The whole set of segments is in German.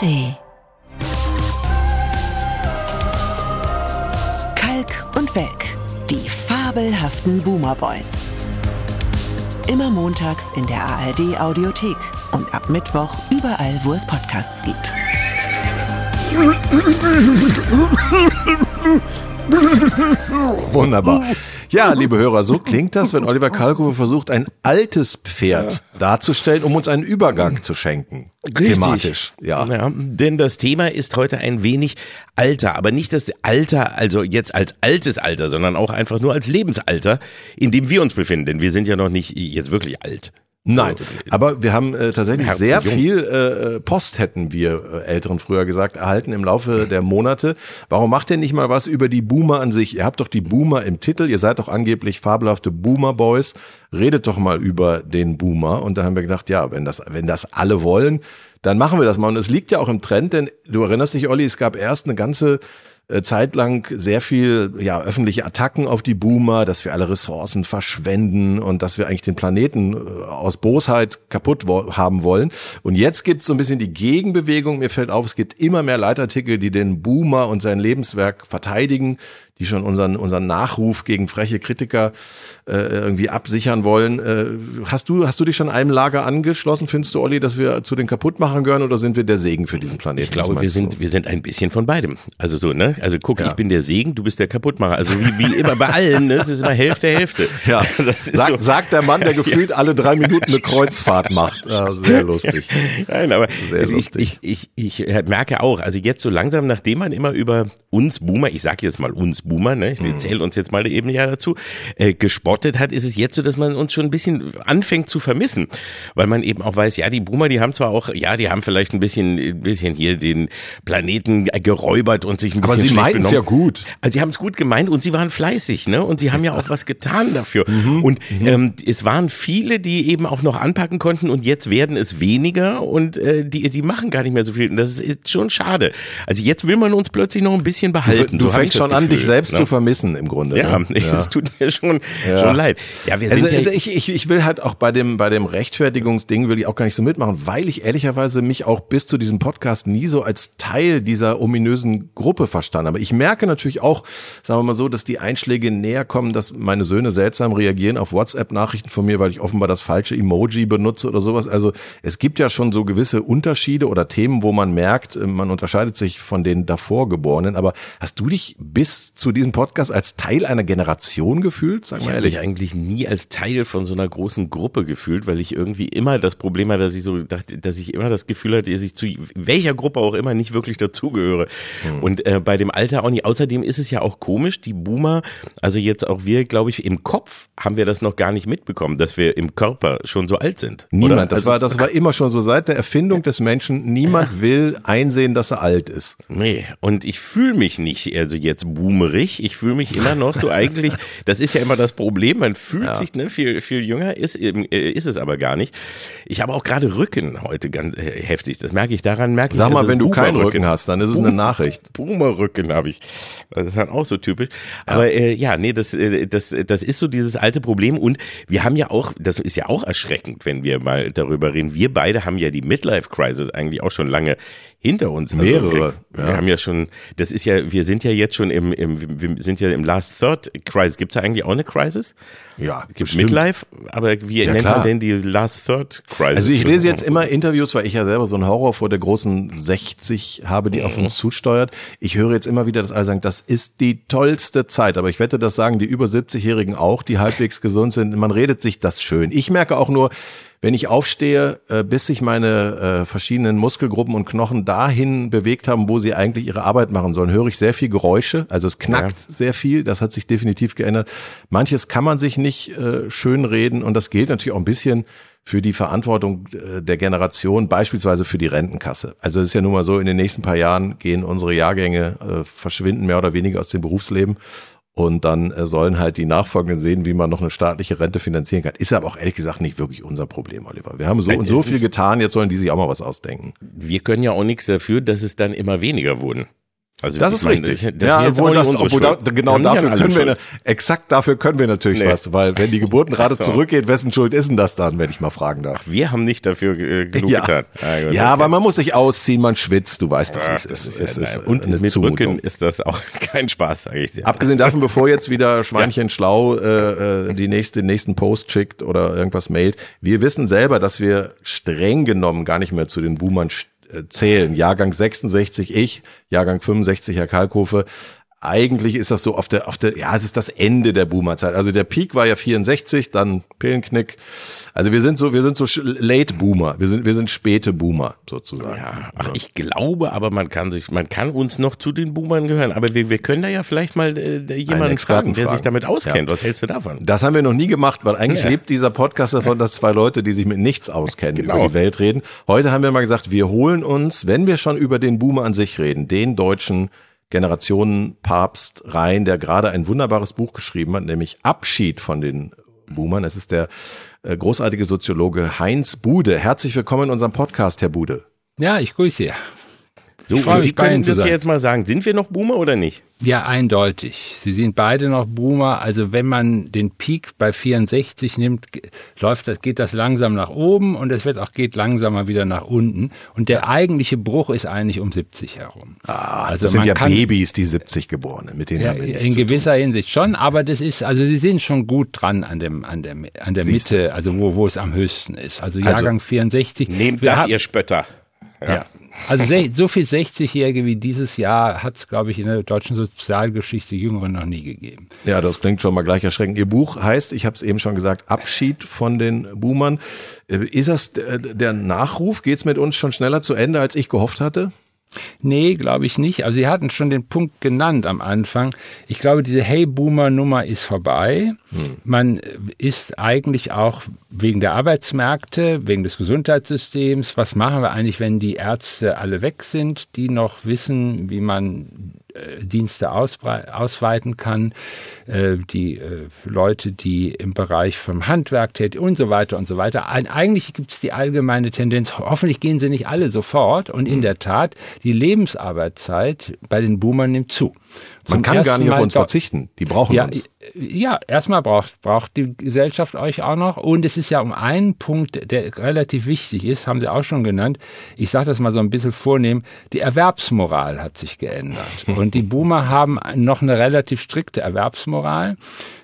ARD. Kalk und Welk, die fabelhaften Boomer Boys. Immer montags in der ARD Audiothek und ab Mittwoch überall, wo es Podcasts gibt. Wunderbar. Ja, liebe Hörer, so klingt das, wenn Oliver Kalkofe versucht, ein altes Pferd darzustellen, um uns einen Übergang zu schenken. Richtig. Thematisch. Ja. Ja, denn das Thema ist heute ein wenig Alter, aber nicht das Alter, also jetzt als altes Alter, sondern auch einfach nur als Lebensalter, in dem wir uns befinden. Denn wir sind ja noch nicht jetzt wirklich alt. Nein, aber wir haben äh, tatsächlich sehr jung. viel äh, Post, hätten wir äh, Älteren früher gesagt, erhalten im Laufe der Monate. Warum macht ihr nicht mal was über die Boomer an sich? Ihr habt doch die Boomer im Titel, ihr seid doch angeblich fabelhafte Boomer Boys. Redet doch mal über den Boomer. Und da haben wir gedacht, ja, wenn das, wenn das alle wollen, dann machen wir das mal. Und es liegt ja auch im Trend, denn du erinnerst dich, Olli, es gab erst eine ganze äh, Zeit lang sehr viel ja, öffentliche Attacken auf die Boomer, dass wir alle Ressourcen verschwenden und dass wir eigentlich den Planeten äh, aus Bosheit kaputt wo haben wollen. Und jetzt gibt es so ein bisschen die Gegenbewegung. Mir fällt auf, es gibt immer mehr Leitartikel, die den Boomer und sein Lebenswerk verteidigen, die schon unseren, unseren Nachruf gegen freche Kritiker äh, irgendwie absichern wollen. Äh, hast, du, hast du dich schon einem Lager angeschlossen? Findest du, Olli, dass wir zu den Kaputtmachern gehören oder sind wir der Segen für diesen Planeten? Ich glaube, wir sind, du? wir sind ein bisschen von beidem. Also so, ne? Also guck, Ja. ich bin der Segen, du bist der Kaputtmacher. Also wie, wie immer bei allen, ne? Es ist immer Hälfte, Hälfte. Ja, Sag, so. sagt der Mann, der gefühlt alle drei Minuten eine Kreuzfahrt macht. Ja, sehr lustig. Nein, aber Sehr ich, lustig. ich, ich, ich merke auch, also jetzt so langsam, nachdem man immer über uns Boomer, ich sage jetzt mal uns Boomer, ne, Mhm. ich zähle uns jetzt mal eben ja dazu, äh, gespottet hat, ist es jetzt so, dass man uns schon ein bisschen anfängt zu vermissen, weil man eben auch weiß, ja, die Boomer, die haben zwar auch, ja, die haben vielleicht ein bisschen, ein bisschen hier den Planeten geräubert und sich ein Aber bisschen sie schlecht meinten es ja gut. Also sie haben es gut gemeint und sie waren fleißig, ne? Und sie haben ja auch was getan dafür. Mhm. Und ähm, es waren viele, die eben auch noch anpacken konnten und jetzt werden es weniger und äh, die, die machen gar nicht mehr so viel. Und das ist, schon schade. Also jetzt will man uns plötzlich noch ein bisschen Du, behalten. du So hab fängst schon an, dich selbst ne? zu vermissen im Grunde. Ja, ne? es tut mir schon, Ja. schon leid. Ja, wir sind Also, ja, also ich, ich, ich will halt auch bei dem, bei dem Rechtfertigungsding will ich auch gar nicht so mitmachen, weil ich ehrlicherweise mich auch bis zu diesem Podcast nie so als Teil dieser ominösen Gruppe verstanden habe. Ich merke natürlich auch, sagen wir mal so, dass die Einschläge näher kommen, dass meine Söhne seltsam reagieren auf WhatsApp-Nachrichten von mir, weil ich offenbar das falsche Emoji benutze oder sowas. Also es gibt ja schon so gewisse Unterschiede oder Themen, wo man merkt, man unterscheidet sich von den davor Geborenen. Aber hast du dich bis zu diesem Podcast als Teil einer Generation gefühlt? Sag Ich mal habe ehrlich. mich eigentlich nie als Teil von so einer großen Gruppe gefühlt, weil ich irgendwie immer das Problem hatte, dass ich so dachte, dass ich immer das Gefühl hatte, dass ich zu welcher Gruppe auch immer nicht wirklich dazugehöre. Hm. Und äh, bei dem Alter auch nicht. Außerdem ist es ja auch komisch, die Boomer, also jetzt auch wir, glaube ich, im Kopf haben wir das noch gar nicht mitbekommen, dass wir im Körper schon so alt sind. Niemand. Oder? Das Also- war, das war immer schon so seit der Erfindung des Menschen. Niemand will einsehen, dass er alt ist. Nee, und ich fühle mich nicht, also jetzt boomerig, ich fühle mich immer noch so eigentlich, das ist ja immer das Problem, man fühlt sich ne, viel, viel jünger, ist, eben, äh, ist es aber gar nicht. Ich habe auch gerade Rücken heute ganz äh, heftig, das merke ich daran, merke Sag ich, mal, wenn du keinen Rücken hast, dann ist es eine Nachricht. Boomerrücken habe ich. Das ist dann auch so typisch. Aber äh, ja, nee, das, äh, das, das ist so dieses alte Problem. Und wir haben ja auch, das ist ja auch erschreckend, wenn wir mal darüber reden. Wir beide haben ja die Midlife-Crisis eigentlich auch schon lange hinter uns. Also Mehrere, Wir, ja. wir haben ja schon, das ist ja, wir sind ja jetzt schon im, im wir sind ja im Last Third Crisis. Gibt es da eigentlich auch eine Crisis? Ja, Es gibt Midlife, aber wie Ja, nennt klar. man denn die Last Third Crisis? Also ich lese jetzt immer Interviews, weil ich ja selber so einen Horror vor der großen 60 habe, die auf uns zusteuert. Ich höre jetzt immer wieder, dass alle sagen, das ist die tollste Zeit. Aber ich wette, das sagen die über 70-Jährigen auch, die halbwegs gesund sind. Man redet sich das schön. Ich merke auch nur, wenn ich aufstehe, äh, bis sich meine äh, verschiedenen Muskelgruppen und Knochen dahin bewegt haben, wo sie eigentlich ihre Arbeit machen sollen, höre ich sehr viel Geräusche. Also es knackt sehr viel. Das hat sich definitiv geändert. Manches kann man sich nicht äh, schön reden und das gilt natürlich auch ein bisschen für die Verantwortung der Generation, beispielsweise für die Rentenkasse. Also es ist ja nun mal so, in den nächsten paar Jahren gehen unsere Jahrgänge, äh, verschwinden mehr oder weniger aus dem Berufsleben. Und dann äh, sollen halt die Nachfolgenden sehen, wie man noch eine staatliche Rente finanzieren kann. Ist aber auch ehrlich gesagt nicht wirklich unser Problem, Oliver. Wir haben so und so viel getan, jetzt sollen die sich auch mal was ausdenken. wir können ja auch nichts dafür, dass es dann immer weniger wurden. Also das ist meine, richtig. Das ja, obwohl das, obwohl da, genau dafür können wir, exakt dafür können wir natürlich nee. was, weil wenn die Geburtenrate so. zurückgeht, wessen Schuld ist denn das dann, wenn ich mal fragen darf? Ach, wir haben nicht dafür äh, genug ja. getan. Ah, ja, weil man muss sich ausziehen, man schwitzt, du weißt doch, wie es ist. ist, ist, ist Und mit Zumutung. Rücken ist das auch kein Spaß, sage ich dir. Abgesehen davon, bevor jetzt wieder Schweinchen ja. schlau äh, äh, die nächste, den nächsten Post schickt oder irgendwas mailt, wir wissen selber, dass wir streng genommen gar nicht mehr zu den Boomern zählen. Jahrgang 66 ich, Jahrgang 65 Herr Kalkofe. Eigentlich ist das so auf der, auf der, ja, es ist das Ende der Boomerzeit. Also der Peak war ja 64, dann Pillenknick. Also wir sind so, wir sind so Late Boomer. Wir sind, wir sind späte Boomer sozusagen. Ja, ach, ich glaube, aber man kann sich, man kann uns noch zu den Boomern gehören. Aber wir, wir können da ja vielleicht mal äh, jemanden fragen, der sich damit auskennt. Ja. Was hältst du davon? Das haben wir noch nie gemacht, weil eigentlich ja. lebt dieser Podcast davon, dass zwei Leute, die sich mit nichts auskennen, genau. über die Welt reden. Heute haben wir mal gesagt, wir holen uns, wenn wir schon über den Boomer an sich reden, den deutschen Generationenpapst rein, der gerade ein wunderbares Buch geschrieben hat, nämlich Abschied von den Boomern. Es ist der äh, großartige Soziologe Heinz Bude. Herzlich willkommen in unserem Podcast, Herr Bude. Ja, ich grüße Sie. So, und Sie können das jetzt mal sagen. Sind wir noch Boomer oder nicht? Ja, eindeutig. Sie sind beide noch Boomer. Also wenn man den Peak bei 64 nimmt, läuft das, geht das langsam nach oben und es wird auch geht langsamer wieder nach unten. Und der eigentliche Bruch ist eigentlich um 70 herum. Ah, also das sind ja kann, Babys, die 70 geboren, mit denen ja, in gewisser. Hinsicht schon. Aber das ist, also sie sind schon gut dran an dem, an der, an der Mitte, also wo, wo es am höchsten ist. Also, also Jahrgang also, 64. Nehmt das, haben, ihr Spötter. Ja. ja. Also so viel 60-Jährige wie dieses Jahr hat es, glaube ich, in der deutschen Sozialgeschichte Jüngeren noch nie gegeben. Ja, das klingt schon mal gleich erschreckend. Ihr Buch heißt, ich habe es eben schon gesagt, Abschied von den Boomern. Äh, ist das der Nachruf? Geht es mit uns schon schneller zu Ende, als ich gehofft hatte? Nee, glaube ich nicht. Also Sie hatten schon den Punkt genannt am Anfang. Ich glaube, diese Hey-Boomer-Nummer ist vorbei. Hm. Man ist eigentlich auch wegen der Arbeitsmärkte, wegen des Gesundheitssystems, was machen wir eigentlich, wenn die Ärzte alle weg sind, die noch wissen, wie man Dienste ausweiten kann, äh, die äh, Leute, die im Bereich vom Handwerk tätig und so weiter und so weiter. Eigentlich gibt es die allgemeine Tendenz, hoffentlich gehen sie nicht alle sofort und in mhm. der Tat, die Lebensarbeitszeit bei den Boomern nimmt zu. Man kann gar nicht auf uns verzichten. Die brauchen ja, uns. Ja, erstmal braucht, braucht die Gesellschaft euch auch noch. Und es ist ja um einen Punkt, der relativ wichtig ist, haben Sie auch schon genannt. Ich sage das mal so ein bisschen vornehm. Die Erwerbsmoral hat sich geändert. Und die Boomer haben noch eine relativ strikte Erwerbsmoral.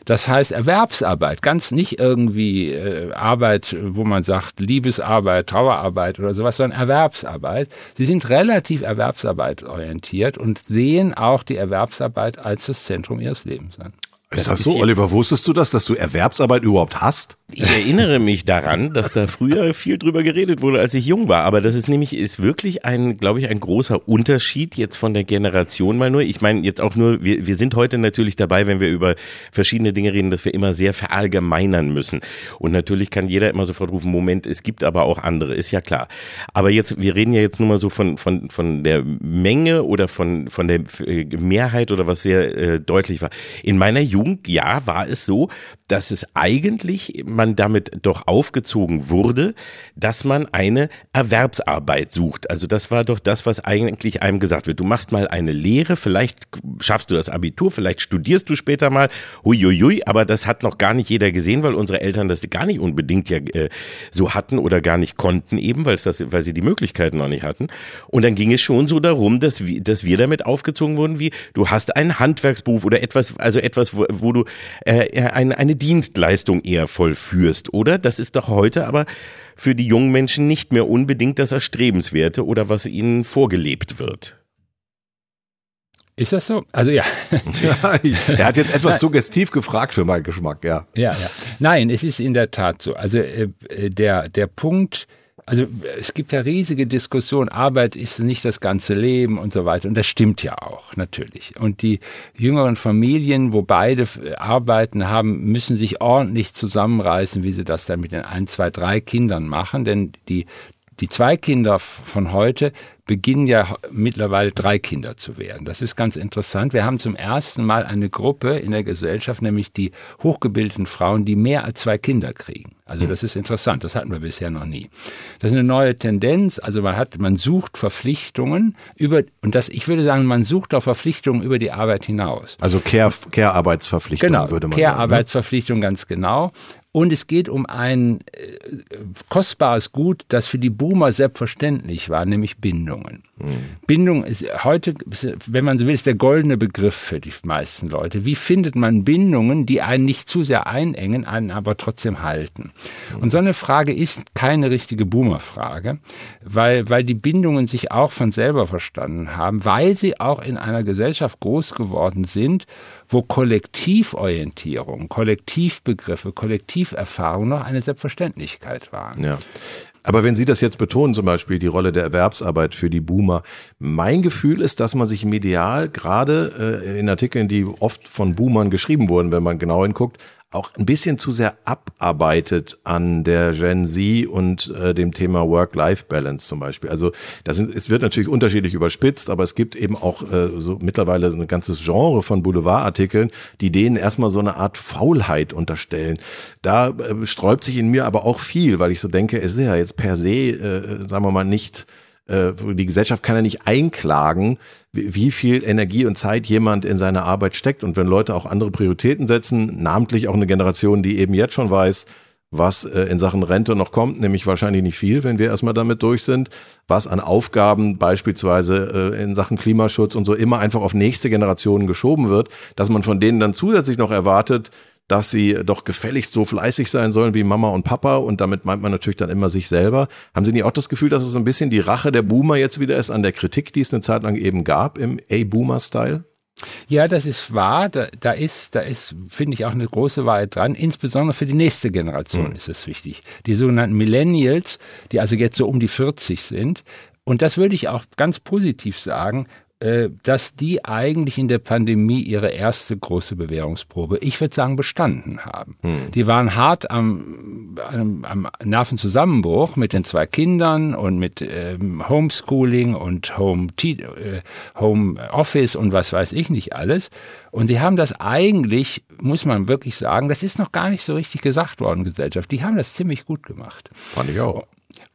Das heißt Erwerbsarbeit, ganz nicht irgendwie äh, Arbeit, wo man sagt Liebesarbeit, Trauerarbeit oder sowas, sondern Erwerbsarbeit. Sie sind relativ Erwerbsarbeit orientiert und sehen auch die Erwerbsarbeit als das Zentrum ihres Lebens an. Ist das, das so, Oliver? Wusstest du das, dass du Erwerbsarbeit überhaupt hast? Ich erinnere mich daran, dass da früher viel drüber geredet wurde, als ich jung war. Aber das ist nämlich, ist wirklich ein, glaube ich, ein großer Unterschied jetzt von der Generation mal nur. Ich meine jetzt auch nur, wir, wir sind heute natürlich dabei, wenn wir über verschiedene Dinge reden, dass wir immer sehr verallgemeinern müssen. Und natürlich kann jeder immer sofort rufen, Moment, es gibt aber auch andere, ist ja klar. Aber jetzt, wir reden ja jetzt nur mal so von, von, von der Menge oder von, von der Mehrheit oder was sehr äh, deutlich war. In meiner Jugend, ja, war es so, dass es eigentlich man damit doch aufgezogen wurde, dass man eine Erwerbsarbeit sucht. Also das war doch das, was eigentlich einem gesagt wird. Du machst mal eine Lehre, vielleicht schaffst du das Abitur, vielleicht studierst du später mal, huiuiui, aber das hat noch gar nicht jeder gesehen, weil unsere Eltern das gar nicht unbedingt ja äh, so hatten oder gar nicht konnten eben, weil das, weil sie die Möglichkeiten noch nicht hatten. Und dann ging es schon so darum, dass wir, dass wir damit aufgezogen wurden, wie du hast einen Handwerksberuf oder etwas, also etwas, wo, wo du äh, eine, eine Dienstleistung eher vollführst, oder? Das ist doch heute aber für die jungen Menschen nicht mehr unbedingt das Erstrebenswerte oder was ihnen vorgelebt wird. Ist das so? Also ja. ja er hat jetzt etwas suggestiv gefragt für meinen Geschmack, ja. Ja, ja. Nein, es ist in der Tat so. Also äh, der, der Punkt, also es gibt ja riesige Diskussionen, Arbeit ist nicht das ganze Leben und so weiter. Und das stimmt ja auch, natürlich. Und die jüngeren Familien, wo beide arbeiten haben, müssen sich ordentlich zusammenreißen, wie sie das dann mit den ein, zwei, drei Kindern machen. Denn die die zwei Kinder von heute beginnen ja mittlerweile drei Kinder zu werden. Das ist ganz interessant. Wir haben zum ersten Mal eine Gruppe in der Gesellschaft, nämlich die hochgebildeten Frauen, die mehr als zwei Kinder kriegen. Also hm. das ist interessant. Das hatten wir bisher noch nie. Das ist eine neue Tendenz. Also man hat, man sucht Verpflichtungen über, und das, ich würde sagen, man sucht auch Verpflichtungen über die Arbeit hinaus. Also Care-Arbeitsverpflichtungen genau, würde man Care sagen. Ne? Care-Arbeitsverpflichtung ganz genau. Und es geht um ein äh, kostbares Gut, das für die Boomer selbstverständlich war, nämlich Bindungen. Mhm. Bindung ist heute, wenn man so will, ist der goldene Begriff für die meisten Leute. Wie findet man Bindungen, die einen nicht zu sehr einengen, einen aber trotzdem halten? Mhm. Und so eine Frage ist keine richtige Boomer-Frage, weil, weil die Bindungen sich auch von selber verstanden haben, weil sie auch in einer Gesellschaft groß geworden sind, wo Kollektivorientierung, Kollektivbegriffe, Kollektiverfahrung noch eine Selbstverständlichkeit waren. Ja. Aber wenn Sie das jetzt betonen, zum Beispiel die Rolle der Erwerbsarbeit für die Boomer, mein Gefühl ist, dass man sich medial gerade äh, in Artikeln, die oft von Boomern geschrieben wurden, wenn man genau hinguckt, auch ein bisschen zu sehr abarbeitet an der Gen Z und äh, dem Thema Work-Life-Balance zum Beispiel. Also das sind, es wird natürlich unterschiedlich überspitzt, aber es gibt eben auch äh, so mittlerweile ein ganzes Genre von Boulevardartikeln, die denen erstmal so eine Art Faulheit unterstellen. Da äh, sträubt sich in mir aber auch viel, weil ich so denke, es ist ja jetzt per se, äh, sagen wir mal, nicht äh, die Gesellschaft kann ja nicht einklagen, wie viel Energie und Zeit jemand in seine Arbeit steckt. Und wenn Leute auch andere Prioritäten setzen, namentlich auch eine Generation, die eben jetzt schon weiß, was äh, in Sachen Rente noch kommt, nämlich wahrscheinlich nicht viel, wenn wir erstmal damit durch sind, was an Aufgaben beispielsweise äh, in Sachen Klimaschutz und so immer einfach auf nächste Generationen geschoben wird, dass man von denen dann zusätzlich noch erwartet, dass sie doch gefälligst so fleißig sein sollen wie Mama und Papa und damit meint man natürlich dann immer sich selber. Haben Sie nicht auch das Gefühl, dass es so ein bisschen die Rache der Boomer jetzt wieder ist an der Kritik, die es eine Zeit lang eben gab im A-Boomer-Style? Ja, das ist wahr. Da, da ist, da ist, finde ich, auch eine große Wahrheit dran. Insbesondere für die nächste Generation mhm. ist es wichtig. Die sogenannten Millennials, die also jetzt so um die 40 sind. Und das würde ich auch ganz positiv sagen, dass die eigentlich in der Pandemie ihre erste große Bewährungsprobe, ich würde sagen, bestanden haben. Hm. Die waren hart am, am, am, Nervenzusammenbruch mit den zwei Kindern und mit ähm, Homeschooling und Home, äh, Home Office und was weiß ich nicht alles. Und sie haben das eigentlich, muss man wirklich sagen, das ist noch gar nicht so richtig gesagt worden, Gesellschaft. Die haben das ziemlich gut gemacht. Fand ich auch.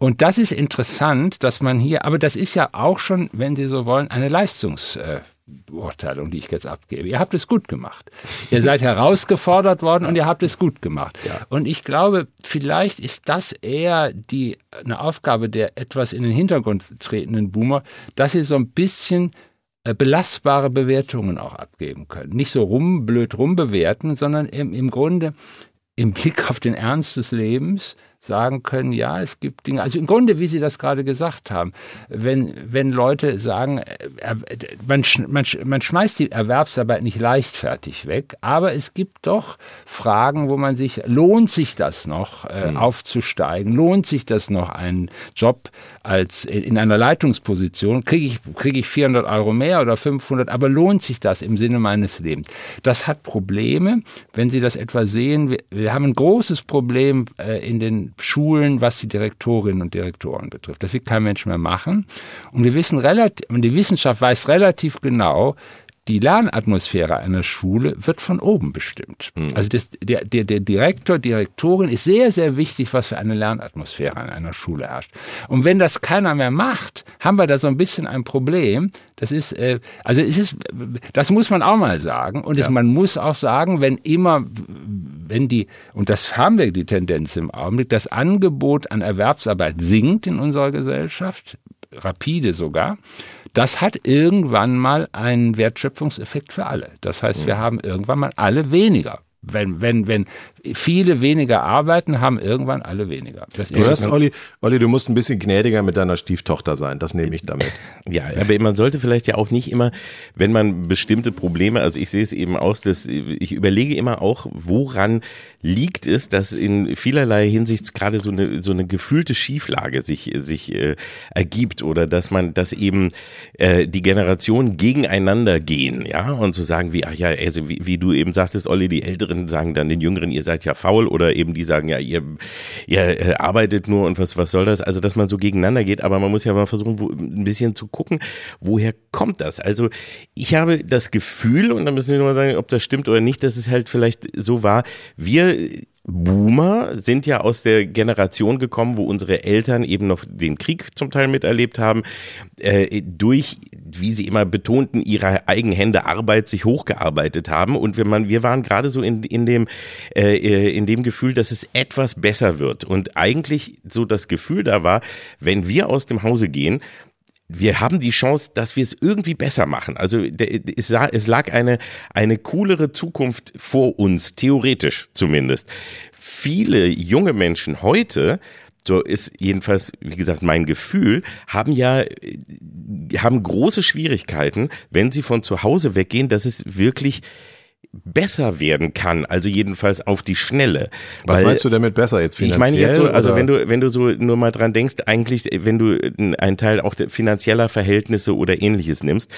Und das ist interessant, dass man hier, aber das ist ja auch schon, wenn Sie so wollen, eine Leistungsbeurteilung, die ich jetzt abgebe. Ihr habt es gut gemacht. Ihr seid herausgefordert worden und ihr habt es gut gemacht. Ja. Und ich glaube, vielleicht ist das eher die, eine Aufgabe der etwas in den Hintergrund tretenden Boomer, dass sie so ein bisschen äh, belastbare Bewertungen auch abgeben können. Nicht so rum, blöd rumbewerten, sondern im, im Grunde im Blick auf den Ernst des Lebens sagen können, ja, es gibt Dinge, also im Grunde, wie Sie das gerade gesagt haben, wenn, wenn Leute sagen, äh, man, man, man schmeißt die Erwerbsarbeit nicht leichtfertig weg, aber es gibt doch Fragen, wo man sich, lohnt sich das noch, äh, mhm. aufzusteigen, lohnt sich das noch, einen Job als in einer Leitungsposition, kriege ich, kriege ich 400 Euro mehr oder 500, aber lohnt sich das im Sinne meines Lebens? Das hat Probleme, wenn Sie das etwa sehen, wir, wir haben ein großes Problem äh, in den Schulen, was die Direktorinnen und Direktoren betrifft. Das wird kein Mensch mehr machen. Und wir wissen relativ, und die Wissenschaft weiß relativ genau, die Lernatmosphäre einer Schule wird von oben bestimmt. Mhm. Also das, der, der, der Direktor, Direktorin ist sehr, sehr wichtig, was für eine Lernatmosphäre an einer Schule herrscht. Und wenn das keiner mehr macht, haben wir da so ein bisschen ein Problem. Das ist, äh, also es ist, das muss man auch mal sagen. Und es, man muss auch sagen, wenn immer, wenn die, und das haben wir die Tendenz im Augenblick, das Angebot an Erwerbsarbeit sinkt in unserer Gesellschaft, rapide sogar, das hat irgendwann mal einen Wertschöpfungseffekt für alle. Das heißt, wir haben irgendwann mal alle weniger. Wenn, wenn, wenn viele weniger arbeiten, haben irgendwann alle weniger. Das du hörst, Olli, Olli, du musst ein bisschen gnädiger mit deiner Stieftochter sein. Das nehme ich damit. Ja, aber man sollte vielleicht ja auch nicht immer, wenn man bestimmte Probleme, also ich sehe es eben aus, dass ich überlege immer auch, woran liegt es, dass in vielerlei Hinsicht gerade so eine so eine gefühlte Schieflage sich sich äh, ergibt oder dass man, dass eben äh, die Generationen gegeneinander gehen, ja und zu so sagen wie, ach ja, also wie, wie du eben sagtest, Olli, die Älteren sagen dann den Jüngeren, ihr seid seid ja faul oder eben die sagen, ja, ihr, ihr äh, arbeitet nur und was, was soll das? Also, dass man so gegeneinander geht, aber man muss ja mal versuchen, wo, ein bisschen zu gucken, woher kommt das? Also, ich habe das Gefühl, und da müssen wir nur mal sagen, ob das stimmt oder nicht, dass es halt vielleicht so war, wir Boomer sind ja aus der Generation gekommen, wo unsere Eltern eben noch den Krieg zum Teil miterlebt haben, äh, durch, wie sie immer betonten, ihre Eigenhände Arbeit sich hochgearbeitet haben. Und wenn man, wir waren gerade so in, in dem, äh, in dem Gefühl, dass es etwas besser wird. Und eigentlich so das Gefühl da war, wenn wir aus dem Hause gehen, wir haben die Chance, dass wir es irgendwie besser machen. Also es lag eine, eine coolere Zukunft vor uns, theoretisch zumindest. Viele junge Menschen heute so ist jedenfalls, wie gesagt, mein Gefühl, haben ja, haben große Schwierigkeiten, wenn sie von zu Hause weggehen, dass es wirklich besser werden kann, also jedenfalls auf die Schnelle. Was Weil, meinst du damit besser jetzt finanziell? Ich meine jetzt so, also oder? wenn du wenn du so nur mal dran denkst, eigentlich wenn du einen Teil auch finanzieller Verhältnisse oder ähnliches nimmst,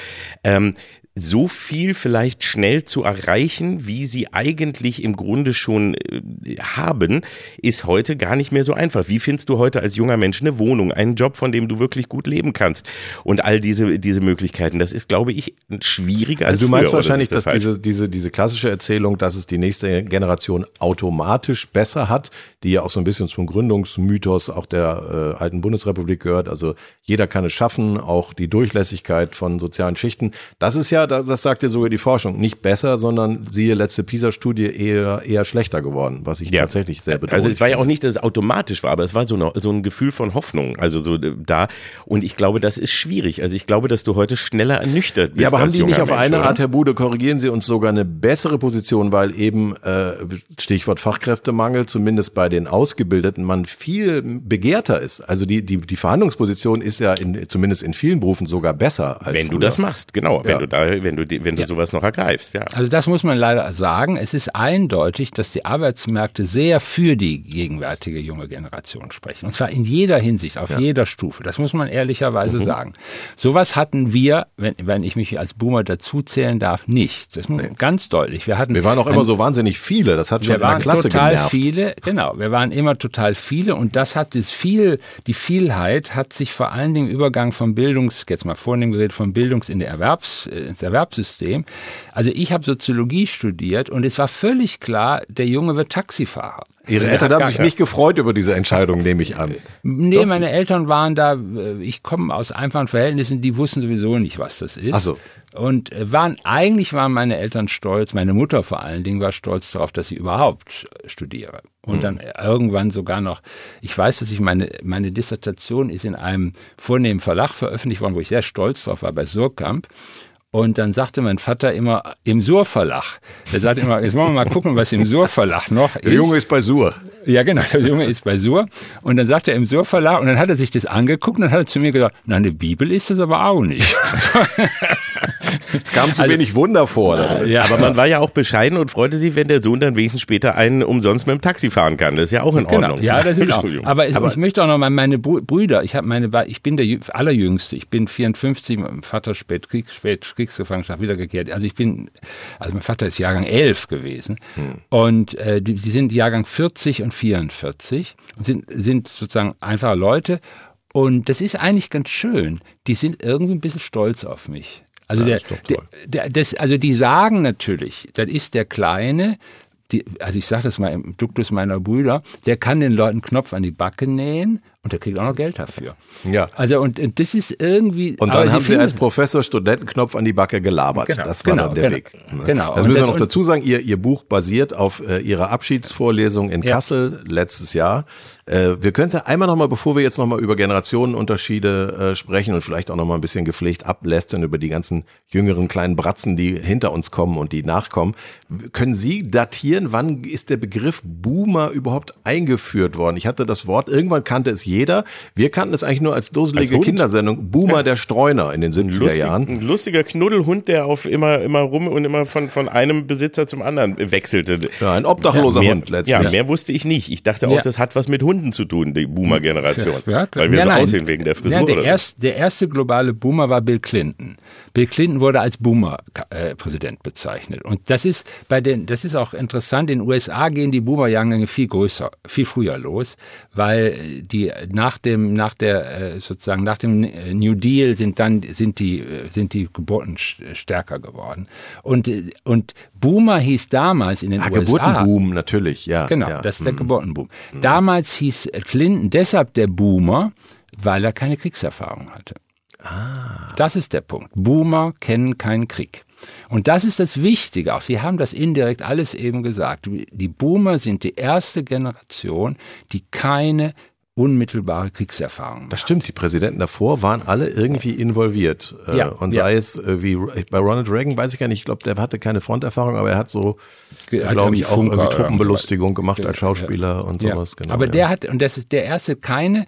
ähm, so viel vielleicht schnell zu erreichen, wie sie eigentlich im Grunde schon äh, haben, ist heute gar nicht mehr so einfach. Wie findest du heute als junger Mensch eine Wohnung, einen Job, von dem du wirklich gut leben kannst und all diese diese Möglichkeiten? Das ist, glaube ich, schwieriger als also du meinst früher, wahrscheinlich, das dass diese diese diese klassische Erzählung, dass es die nächste Generation automatisch besser hat, die ja auch so ein bisschen zum Gründungsmythos auch der äh, alten Bundesrepublik gehört. Also jeder kann es schaffen, auch die Durchlässigkeit von sozialen Schichten. Das ist ja das sagt ja sogar die Forschung, nicht besser, sondern siehe letzte PISA-Studie eher, eher schlechter geworden, was ich ja. tatsächlich sehr bedauere. Also es war ja auch nicht, dass es automatisch war, aber es war so, eine, so ein Gefühl von Hoffnung, also so äh, da. Und ich glaube, das ist schwierig. Also ich glaube, dass du heute schneller ernüchtert bist. Ja, aber haben die nicht auf Mensch, eine oder? Art, Herr Bude, korrigieren Sie uns sogar eine bessere Position, weil eben, äh, Stichwort Fachkräftemangel, zumindest bei den Ausgebildeten, man viel begehrter ist. Also die, die, die Verhandlungsposition ist ja in, zumindest in vielen Berufen sogar besser als Wenn früher. du das machst, genau. Wenn ja. du da wenn du, wenn du ja. sowas noch ergreifst, ja. Also das muss man leider sagen. Es ist eindeutig, dass die Arbeitsmärkte sehr für die gegenwärtige junge Generation sprechen. Und zwar in jeder Hinsicht, auf ja. jeder Stufe. Das muss man ehrlicherweise mhm. sagen. Sowas hatten wir, wenn, wenn ich mich als Boomer dazuzählen darf, nicht. Das ist nee. ganz deutlich. Wir hatten. Wir waren auch immer so wahnsinnig viele. Das hat schon wir in der Klasse total genervt. viele, genau. Wir waren immer total viele und das hat das viel, die Vielheit hat sich vor allen Dingen Übergang vom Bildungs, jetzt mal vornehm geredet, vom Bildungs in der Erwerbs, ins Erwerbssystem. Also ich habe Soziologie studiert und es war völlig klar, der Junge wird Taxifahrer. Ihre Eltern haben sich nicht gefreut über diese Entscheidung, nehme ich an. Nee, Doch? meine Eltern waren da, äh, ich komme aus einfachen Verhältnissen, die wussten sowieso nicht, was das ist. Ach so. Und äh, waren, eigentlich waren meine Eltern stolz, meine Mutter vor allen Dingen war stolz darauf, dass ich überhaupt studiere. Und mhm. dann irgendwann sogar noch, ich weiß, dass ich meine, meine Dissertation ist in einem vornehmen Verlag veröffentlicht worden, wo ich sehr stolz drauf war, bei Surkamp. Und dann sagte mein Vater immer im Sur-Verlag. Er sagte immer, jetzt wollen wir mal gucken, was im Sur-Verlag noch ist. Der Junge ist bei Sur. Ja, genau, der Junge ist bei Sur. Und dann sagte er im Sur-Verlag, und dann hat er sich das angeguckt und dann hat er zu mir gesagt, na, eine Bibel ist das aber auch nicht. es kam zu also, wenig Wunder vor. Oder? Ja, aber man war ja auch bescheiden und freute sich, wenn der Sohn dann wenigstens später einen umsonst mit dem Taxi fahren kann. Das ist ja auch in genau. Ordnung. Genau. Ja, das ist auch. Aber, es, aber ich möchte auch noch mal meine Brüder, ich habe meine, ich bin der allerjüngste, ich bin 54, mein Vater spät, Krieg, spät Kriegsgefangenschaft wiedergekehrt. Also ich bin, also mein Vater ist Jahrgang 11 gewesen hm. und äh, die, die sind Jahrgang 40 und 44 und sind, sind sozusagen einfache Leute. Und das ist eigentlich ganz schön. Die sind irgendwie ein bisschen stolz auf mich. Also, ja, der, der, der, das, also die sagen natürlich, das ist der Kleine, die, also ich sage das mal im Duktus meiner Brüder, der kann den Leuten Knopf an die Backe nähen und der kriegt auch noch Geld dafür. Ja. Also und, und das ist irgendwie. Und dann haben Sie als Professor Studentenknopf an die Backe gelabert. Genau, das war genau, dann der genau, Weg. Ne? Genau. Das müssen wir noch dazu sagen. Ihr, Ihr Buch basiert auf äh, Ihrer Abschiedsvorlesung in ja. Kassel letztes Jahr. Äh, wir können es ja einmal nochmal, bevor wir jetzt nochmal über Generationenunterschiede äh, sprechen und vielleicht auch nochmal ein bisschen gepflegt ablästern über die ganzen jüngeren kleinen Bratzen, die hinter uns kommen und die nachkommen. Können Sie datieren, wann ist der Begriff Boomer überhaupt eingeführt worden? Ich hatte das Wort, irgendwann kannte es jeder. Wir kannten es eigentlich nur als dusselige Als? Kindersendung. Boomer der Streuner in den 70er Lustig, Jahren. ein lustiger Knuddelhund, der auf immer, immer rum und immer von, von einem Besitzer zum anderen wechselte. Ja, ein obdachloser mehr, Hund letztlich. Ja, mehr wusste ich nicht. Ich dachte auch, Ja. das hat was mit Hunden zu tun, die Boomer-Generation. Ja, klar. weil wir Ja, so nein. aussehen wegen der Frisur Ja, der, oder so. erst, der erste globale Boomer war Bill Clinton. Bill Clinton wurde als Boomer-Präsident bezeichnet. Und das ist bei den, das ist auch interessant. In den USA gehen die Boomer-Jahrgänge viel größer, viel früher los, weil die nach dem, nach der, äh, sozusagen nach dem äh, New Deal sind dann, sind die, äh, sind die Geburten st- stärker geworden. Und, und Boomer hieß damals in den Ah, USA. Geburtenboom, natürlich, ja. Genau, ja. das ist der Geburtenboom. Damals hieß Clinton deshalb der Boomer, weil er keine Kriegserfahrung hatte. Das ist der Punkt. Boomer kennen keinen Krieg. Und das ist das Wichtige. Auch Sie haben das indirekt alles eben gesagt. Die Boomer sind die erste Generation, die keine unmittelbare Kriegserfahrung Das stimmt, die Präsidenten davor waren alle irgendwie involviert. Äh, Ja, und ja. sei es äh, wie bei Ronald Reagan, weiß ich gar nicht, ich glaube, der hatte keine Fronterfahrung, aber er hat so, glaube ich, auch Funker irgendwie Truppenbelustigung gemacht als Schauspieler und Ja. sowas. Genau, Aber ja. der hat, und das ist der erste, keine,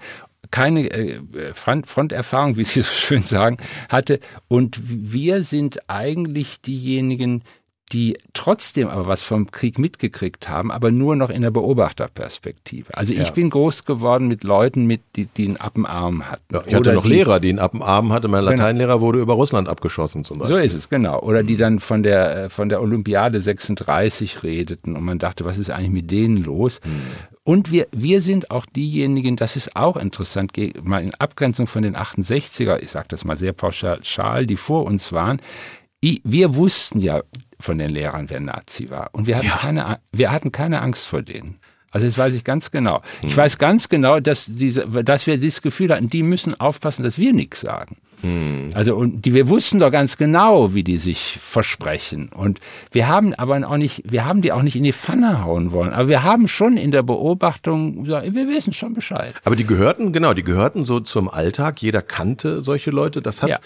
keine äh, Front, Fronterfahrung, wie Sie so schön sagen, hatte. Und wir sind eigentlich diejenigen, die trotzdem aber was vom Krieg mitgekriegt haben, aber nur noch in der Beobachterperspektive. Also ich Ja. bin groß geworden mit Leuten, mit, die, die einen Appenarm hatten. Ja, ich hatte Oder noch die- Lehrer, die einen ab dem Arm hatte. Mein Genau. Lateinlehrer wurde über Russland abgeschossen zum Beispiel. So ist es, genau. Oder die dann von der, äh, von der Olympiade 36 redeten und man dachte, was ist eigentlich mit denen los? Und wir, wir sind auch diejenigen, das ist auch interessant, mal in Abgrenzung von den 68er, ich sage das mal sehr pauschal, schal, die vor uns waren, wir wussten ja von den Lehrern, wer Nazi war. Und wir hatten, keine, A- wir hatten keine Angst vor denen. Also das weiß ich ganz genau. Ich weiß ganz genau, dass, diese, dass wir dieses Gefühl hatten, die müssen aufpassen, dass wir nichts sagen. Also und die, wir wussten doch ganz genau, wie die sich versprechen. Und wir haben aber auch nicht, wir haben die auch nicht in die Pfanne hauen wollen. Aber wir haben schon in der Beobachtung, gesagt, wir wissen schon Bescheid. Aber die gehörten, genau, die gehörten so zum Alltag. Jeder kannte solche Leute. Das hat, Ja.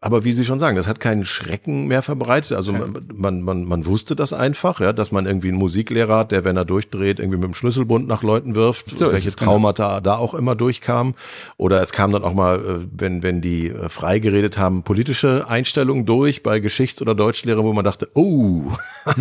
Aber wie Sie schon sagen, das hat keinen Schrecken mehr verbreitet. Also man, man, man, man wusste das einfach, ja, dass man irgendwie einen Musiklehrer hat, der, wenn er durchdreht, irgendwie mit dem Schlüsselbund nach Leuten wirft, So welche genau. Traumata da auch immer durchkamen. Oder es kam dann auch mal, äh, wenn, wenn die äh, frei geredet haben, politische Einstellungen durch bei Geschichts- oder Deutschlehrern, wo man dachte, oh,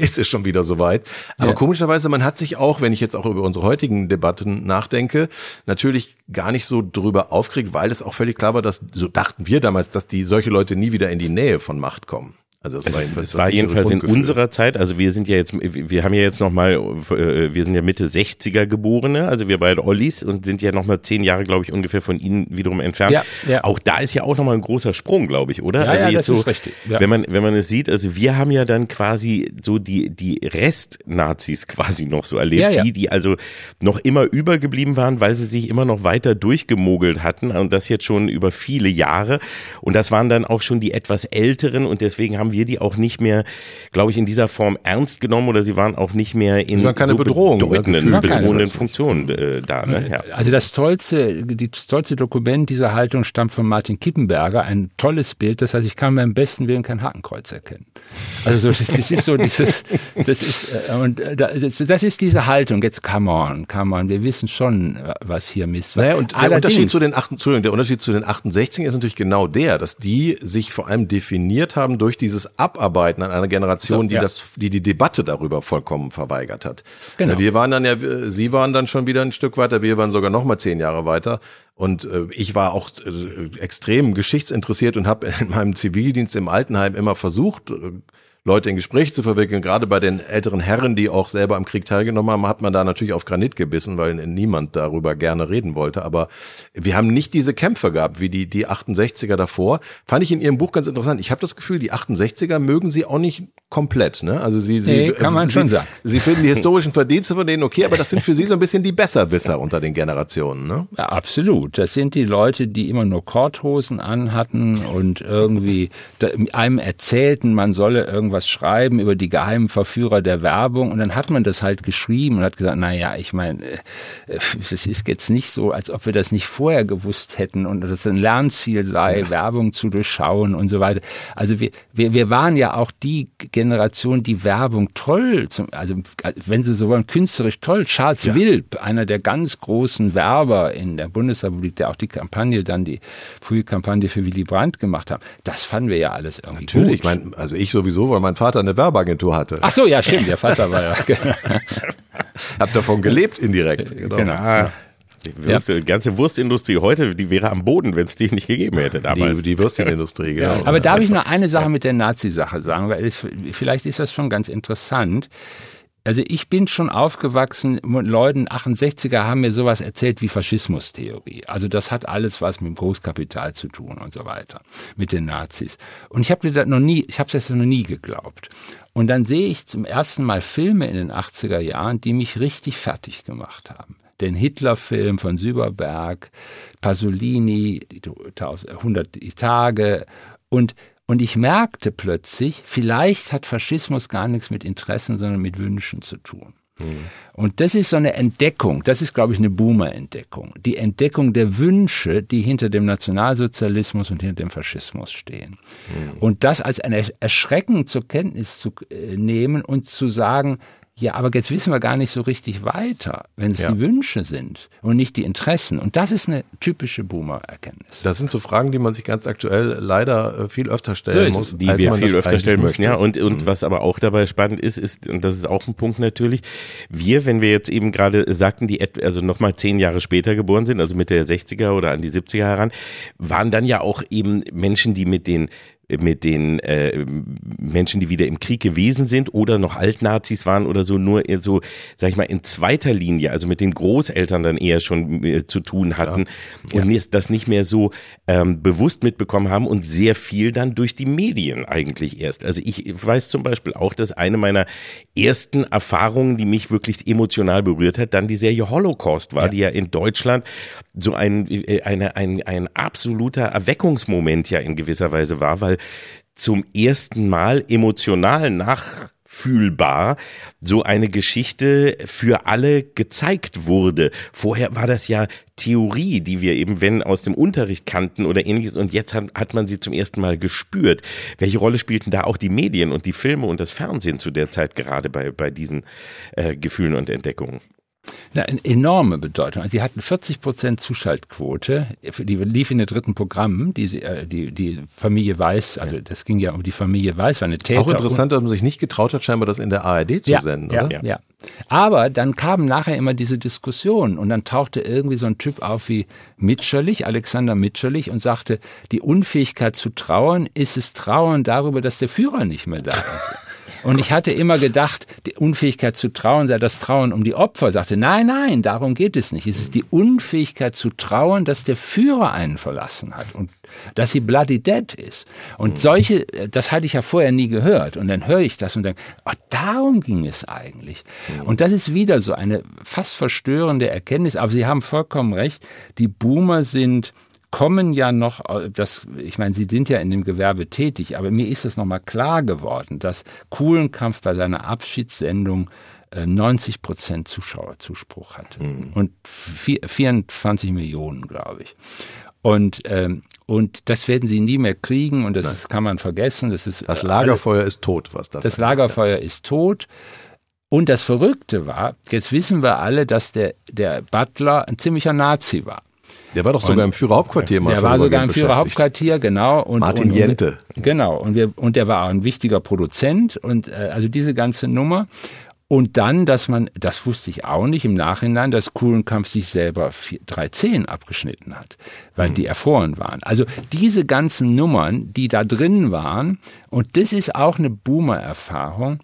ist es schon wieder soweit. Aber Ja. komischerweise, man hat sich auch, wenn ich jetzt auch über unsere heutigen Debatten nachdenke, natürlich gar nicht so drüber aufgeregt, weil es auch völlig klar war, dass, so dachten wir damals, dass die solche Leute nie wieder in die Nähe von Macht kommen. Also das Also, war jedenfalls, es das war jedenfalls in unserer Zeit, also wir sind ja jetzt, wir haben ja jetzt nochmal, wir sind ja Mitte 60er Geborene, also wir beide Ollis und sind ja nochmal zehn Jahre, glaube ich, ungefähr von Ihnen wiederum entfernt. Ja, ja. Auch da ist ja auch nochmal ein großer Sprung, glaube ich, oder? Ja, also ja, jetzt das so, ist richtig, ja. Wenn man, wenn man es sieht, also wir haben ja dann quasi so die, die Rest-Nazis quasi noch so erlebt, Ja, ja. die, die also noch immer übergeblieben waren, weil sie sich immer noch weiter durchgemogelt hatten und das jetzt schon über viele Jahre. Und das waren dann auch schon die etwas älteren und deswegen haben wir die auch nicht mehr, glaube ich, in dieser Form ernst genommen oder sie waren auch nicht mehr in keine so Bedrohung, ne, bedeutenden, keine bedrohenden. Funktionen äh, da. Ne? Ja. Also das tollste, die tollste Dokument dieser Haltung stammt von Martin Kippenberger. Ein tolles Bild. Das heißt, ich kann beim besten Willen kein Hakenkreuz erkennen. Also so, das, das ist so dieses, das ist äh, und äh, das, das ist diese Haltung. Jetzt come on, come on. Wir wissen schon, was hier Mist war. Naja, und der Unterschied zu den 8, Entschuldigung, der Unterschied zu den 68 ist natürlich genau der, dass die sich vor allem definiert haben durch dieses Abarbeiten an einer Generation, die ja. das, die die Debatte darüber vollkommen verweigert hat. Genau. Wir waren dann ja, Sie waren dann schon wieder ein Stück weiter, wir waren sogar noch mal zehn Jahre weiter. Und äh, ich war auch äh, extrem geschichtsinteressiert und habe in meinem Zivildienst im Altenheim immer versucht, äh, Leute in Gespräche zu verwickeln. Gerade bei den älteren Herren, die auch selber am Krieg teilgenommen haben, hat man da natürlich auf Granit gebissen, weil niemand darüber gerne reden wollte. Aber wir haben nicht diese Kämpfe gehabt wie die, die 68er davor. Fand ich in Ihrem Buch ganz interessant. Ich habe das Gefühl, die 68er mögen Sie auch nicht komplett. Ne? Also Sie, Sie, Nee, kann man Sie, schon sagen. Sie finden die historischen Verdienste von denen okay, aber das sind für Sie so ein bisschen die Besserwisser unter den Generationen. Ne? Ja, absolut. Absolut. Das sind die Leute, die immer nur Korthosen anhatten und irgendwie einem erzählten, man solle irgendwas schreiben über die geheimen Verführer der Werbung. Und dann hat man das halt geschrieben und hat gesagt, na ja, ich meine, es ist jetzt nicht so, als ob wir das nicht vorher gewusst hätten und dass es ein Lernziel sei, Werbung zu durchschauen und so weiter. Also wir, wir, wir waren ja auch die Generation, die Werbung toll, zum, also wenn Sie so wollen, künstlerisch toll. Charles ja. Wilp, einer der ganz großen Werber in der Bundesrepublik, der auch die Kampagne dann, die frühe Kampagne für Willy Brandt gemacht haben, das fanden wir ja alles irgendwie Natürlich, gut. ich meine, also ich sowieso, weil mein Vater eine Werbeagentur hatte. Ach so, ja, stimmt, der Vater war ja. Hab davon gelebt indirekt. Genau. genau. Ja. Die, Wurst, ja. die ganze Wurstindustrie heute, die wäre am Boden, wenn es die nicht gegeben hätte damals. Die, die Würstchenindustrie, genau. Aber darf ich noch eine Sache mit der Nazi-Sache sagen, weil es, vielleicht ist das schon ganz interessant. Also ich bin schon aufgewachsen, Leuten 68er haben mir sowas erzählt wie Faschismustheorie. Also das hat alles was mit dem Großkapital zu tun und so weiter, mit den Nazis. Und ich habe das noch nie, ich habe das noch nie geglaubt. Und dann sehe ich zum ersten Mal Filme in den 80er Jahren, die mich richtig fertig gemacht haben den Hitler-Film von Süberberg, Pasolini, 100 Tage und und ich merkte plötzlich, vielleicht hat Faschismus gar nichts mit Interessen, sondern mit Wünschen zu tun. Mhm. Und das ist so eine Entdeckung, das ist, glaube ich, eine Boomer-Entdeckung. Die Entdeckung der Wünsche, die hinter dem Nationalsozialismus und hinter dem Faschismus stehen. Mhm. Und das als ein Erschrecken zur Kenntnis zu äh, nehmen und zu sagen, ja, aber jetzt wissen wir gar nicht so richtig weiter, wenn es ja. die Wünsche sind und nicht die Interessen. Und das ist eine typische Boomer-Erkenntnis. Das sind so Fragen, die man sich ganz aktuell leider äh, viel öfter stellen so muss. Die wir viel öfter stellen müssen, ja. Und, und mhm. was aber auch dabei spannend ist, ist, und das ist auch ein Punkt natürlich, wir, wenn wir jetzt eben gerade sagten, die also nochmal zehn Jahre später geboren sind, also Mitte der 60er oder an die 70er heran, waren dann ja auch eben Menschen, die mit den mit den äh, Menschen, die wieder im Krieg gewesen sind oder noch Altnazis waren oder so, nur so, sag ich mal, in zweiter Linie, also mit den Großeltern dann eher schon äh, zu tun hatten ja. und ja. das nicht mehr so ähm, bewusst mitbekommen haben und sehr viel dann durch die Medien eigentlich erst. Also ich weiß zum Beispiel auch, dass eine meiner ersten Erfahrungen, die mich wirklich emotional berührt hat, dann die Serie Holocaust war, ja. die ja in Deutschland so ein, äh, eine, ein, ein absoluter Erweckungsmoment ja in gewisser Weise war, weil zum ersten Mal emotional nachfühlbar so eine Geschichte für alle gezeigt wurde. Vorher war das ja Theorie, die wir eben, wenn aus dem Unterricht kannten oder ähnliches, und jetzt hat, hat man sie zum ersten Mal gespürt. Welche Rolle spielten da auch die Medien und die Filme und das Fernsehen zu der Zeit gerade bei, bei diesen äh, Gefühlen und Entdeckungen? Eine enorme Bedeutung. Also sie hatten 40 Prozent Zuschaltquote, die lief in den dritten Programmen, die, äh, die, die Familie Weiß, also das ging ja um die Familie Weiß, war eine Täter. Auch interessant, dass man sich nicht getraut hat, scheinbar das in der ARD zu ja, senden, ja, oder? Ja, ja. Aber dann kamen nachher immer diese Diskussionen und dann tauchte irgendwie so ein Typ auf wie Mitscherlich, Alexander Mitscherlich und sagte, die Unfähigkeit zu trauern ist es Trauern darüber, dass der Führer nicht mehr da ist. Und ich hatte immer gedacht, die Unfähigkeit zu trauen sei das Trauen um die Opfer. Sagte, nein, nein, darum geht es nicht. Es ist die Unfähigkeit zu trauen, dass der Führer einen verlassen hat und dass sie bloody dead ist. Und solche, das hatte ich ja vorher nie gehört. Und dann höre ich das und denke, ach, darum ging es eigentlich. Und das ist wieder so eine fast verstörende Erkenntnis. Aber Sie haben vollkommen recht. Die Boomer sind kommen ja noch, äh, das, ich meine, Sie sind ja in dem Gewerbe tätig, aber mir ist es nochmal klar geworden, dass Kuhlenkampf bei seiner Abschiedssendung 90 äh, Prozent Zuschauerzuspruch hat. Mhm. Und 24 Millionen, glaube ich. Und, ähm, und das werden sie nie mehr kriegen und das ist, kann man vergessen. Das, ist, das Lagerfeuer alles, ist tot, was das Das Lagerfeuer ja. ist tot. Und das Verrückte war, jetzt wissen wir alle, dass der, der Butler ein ziemlicher Nazi war. Der war doch sogar und, im Führerhauptquartier mal. Der war sogar im Führerhauptquartier, genau. Und, Martin und, Jente. Genau. Und, wir, und der war auch ein wichtiger Produzent und äh, also diese ganze Nummer. Und dann, dass man, das wusste ich auch nicht im Nachhinein, dass Kuhlenkampf sich selber vier, drei Zehen abgeschnitten hat, weil mhm. die erfroren waren. Also diese ganzen Nummern, die da drin waren, und das ist auch eine Boomer-Erfahrung,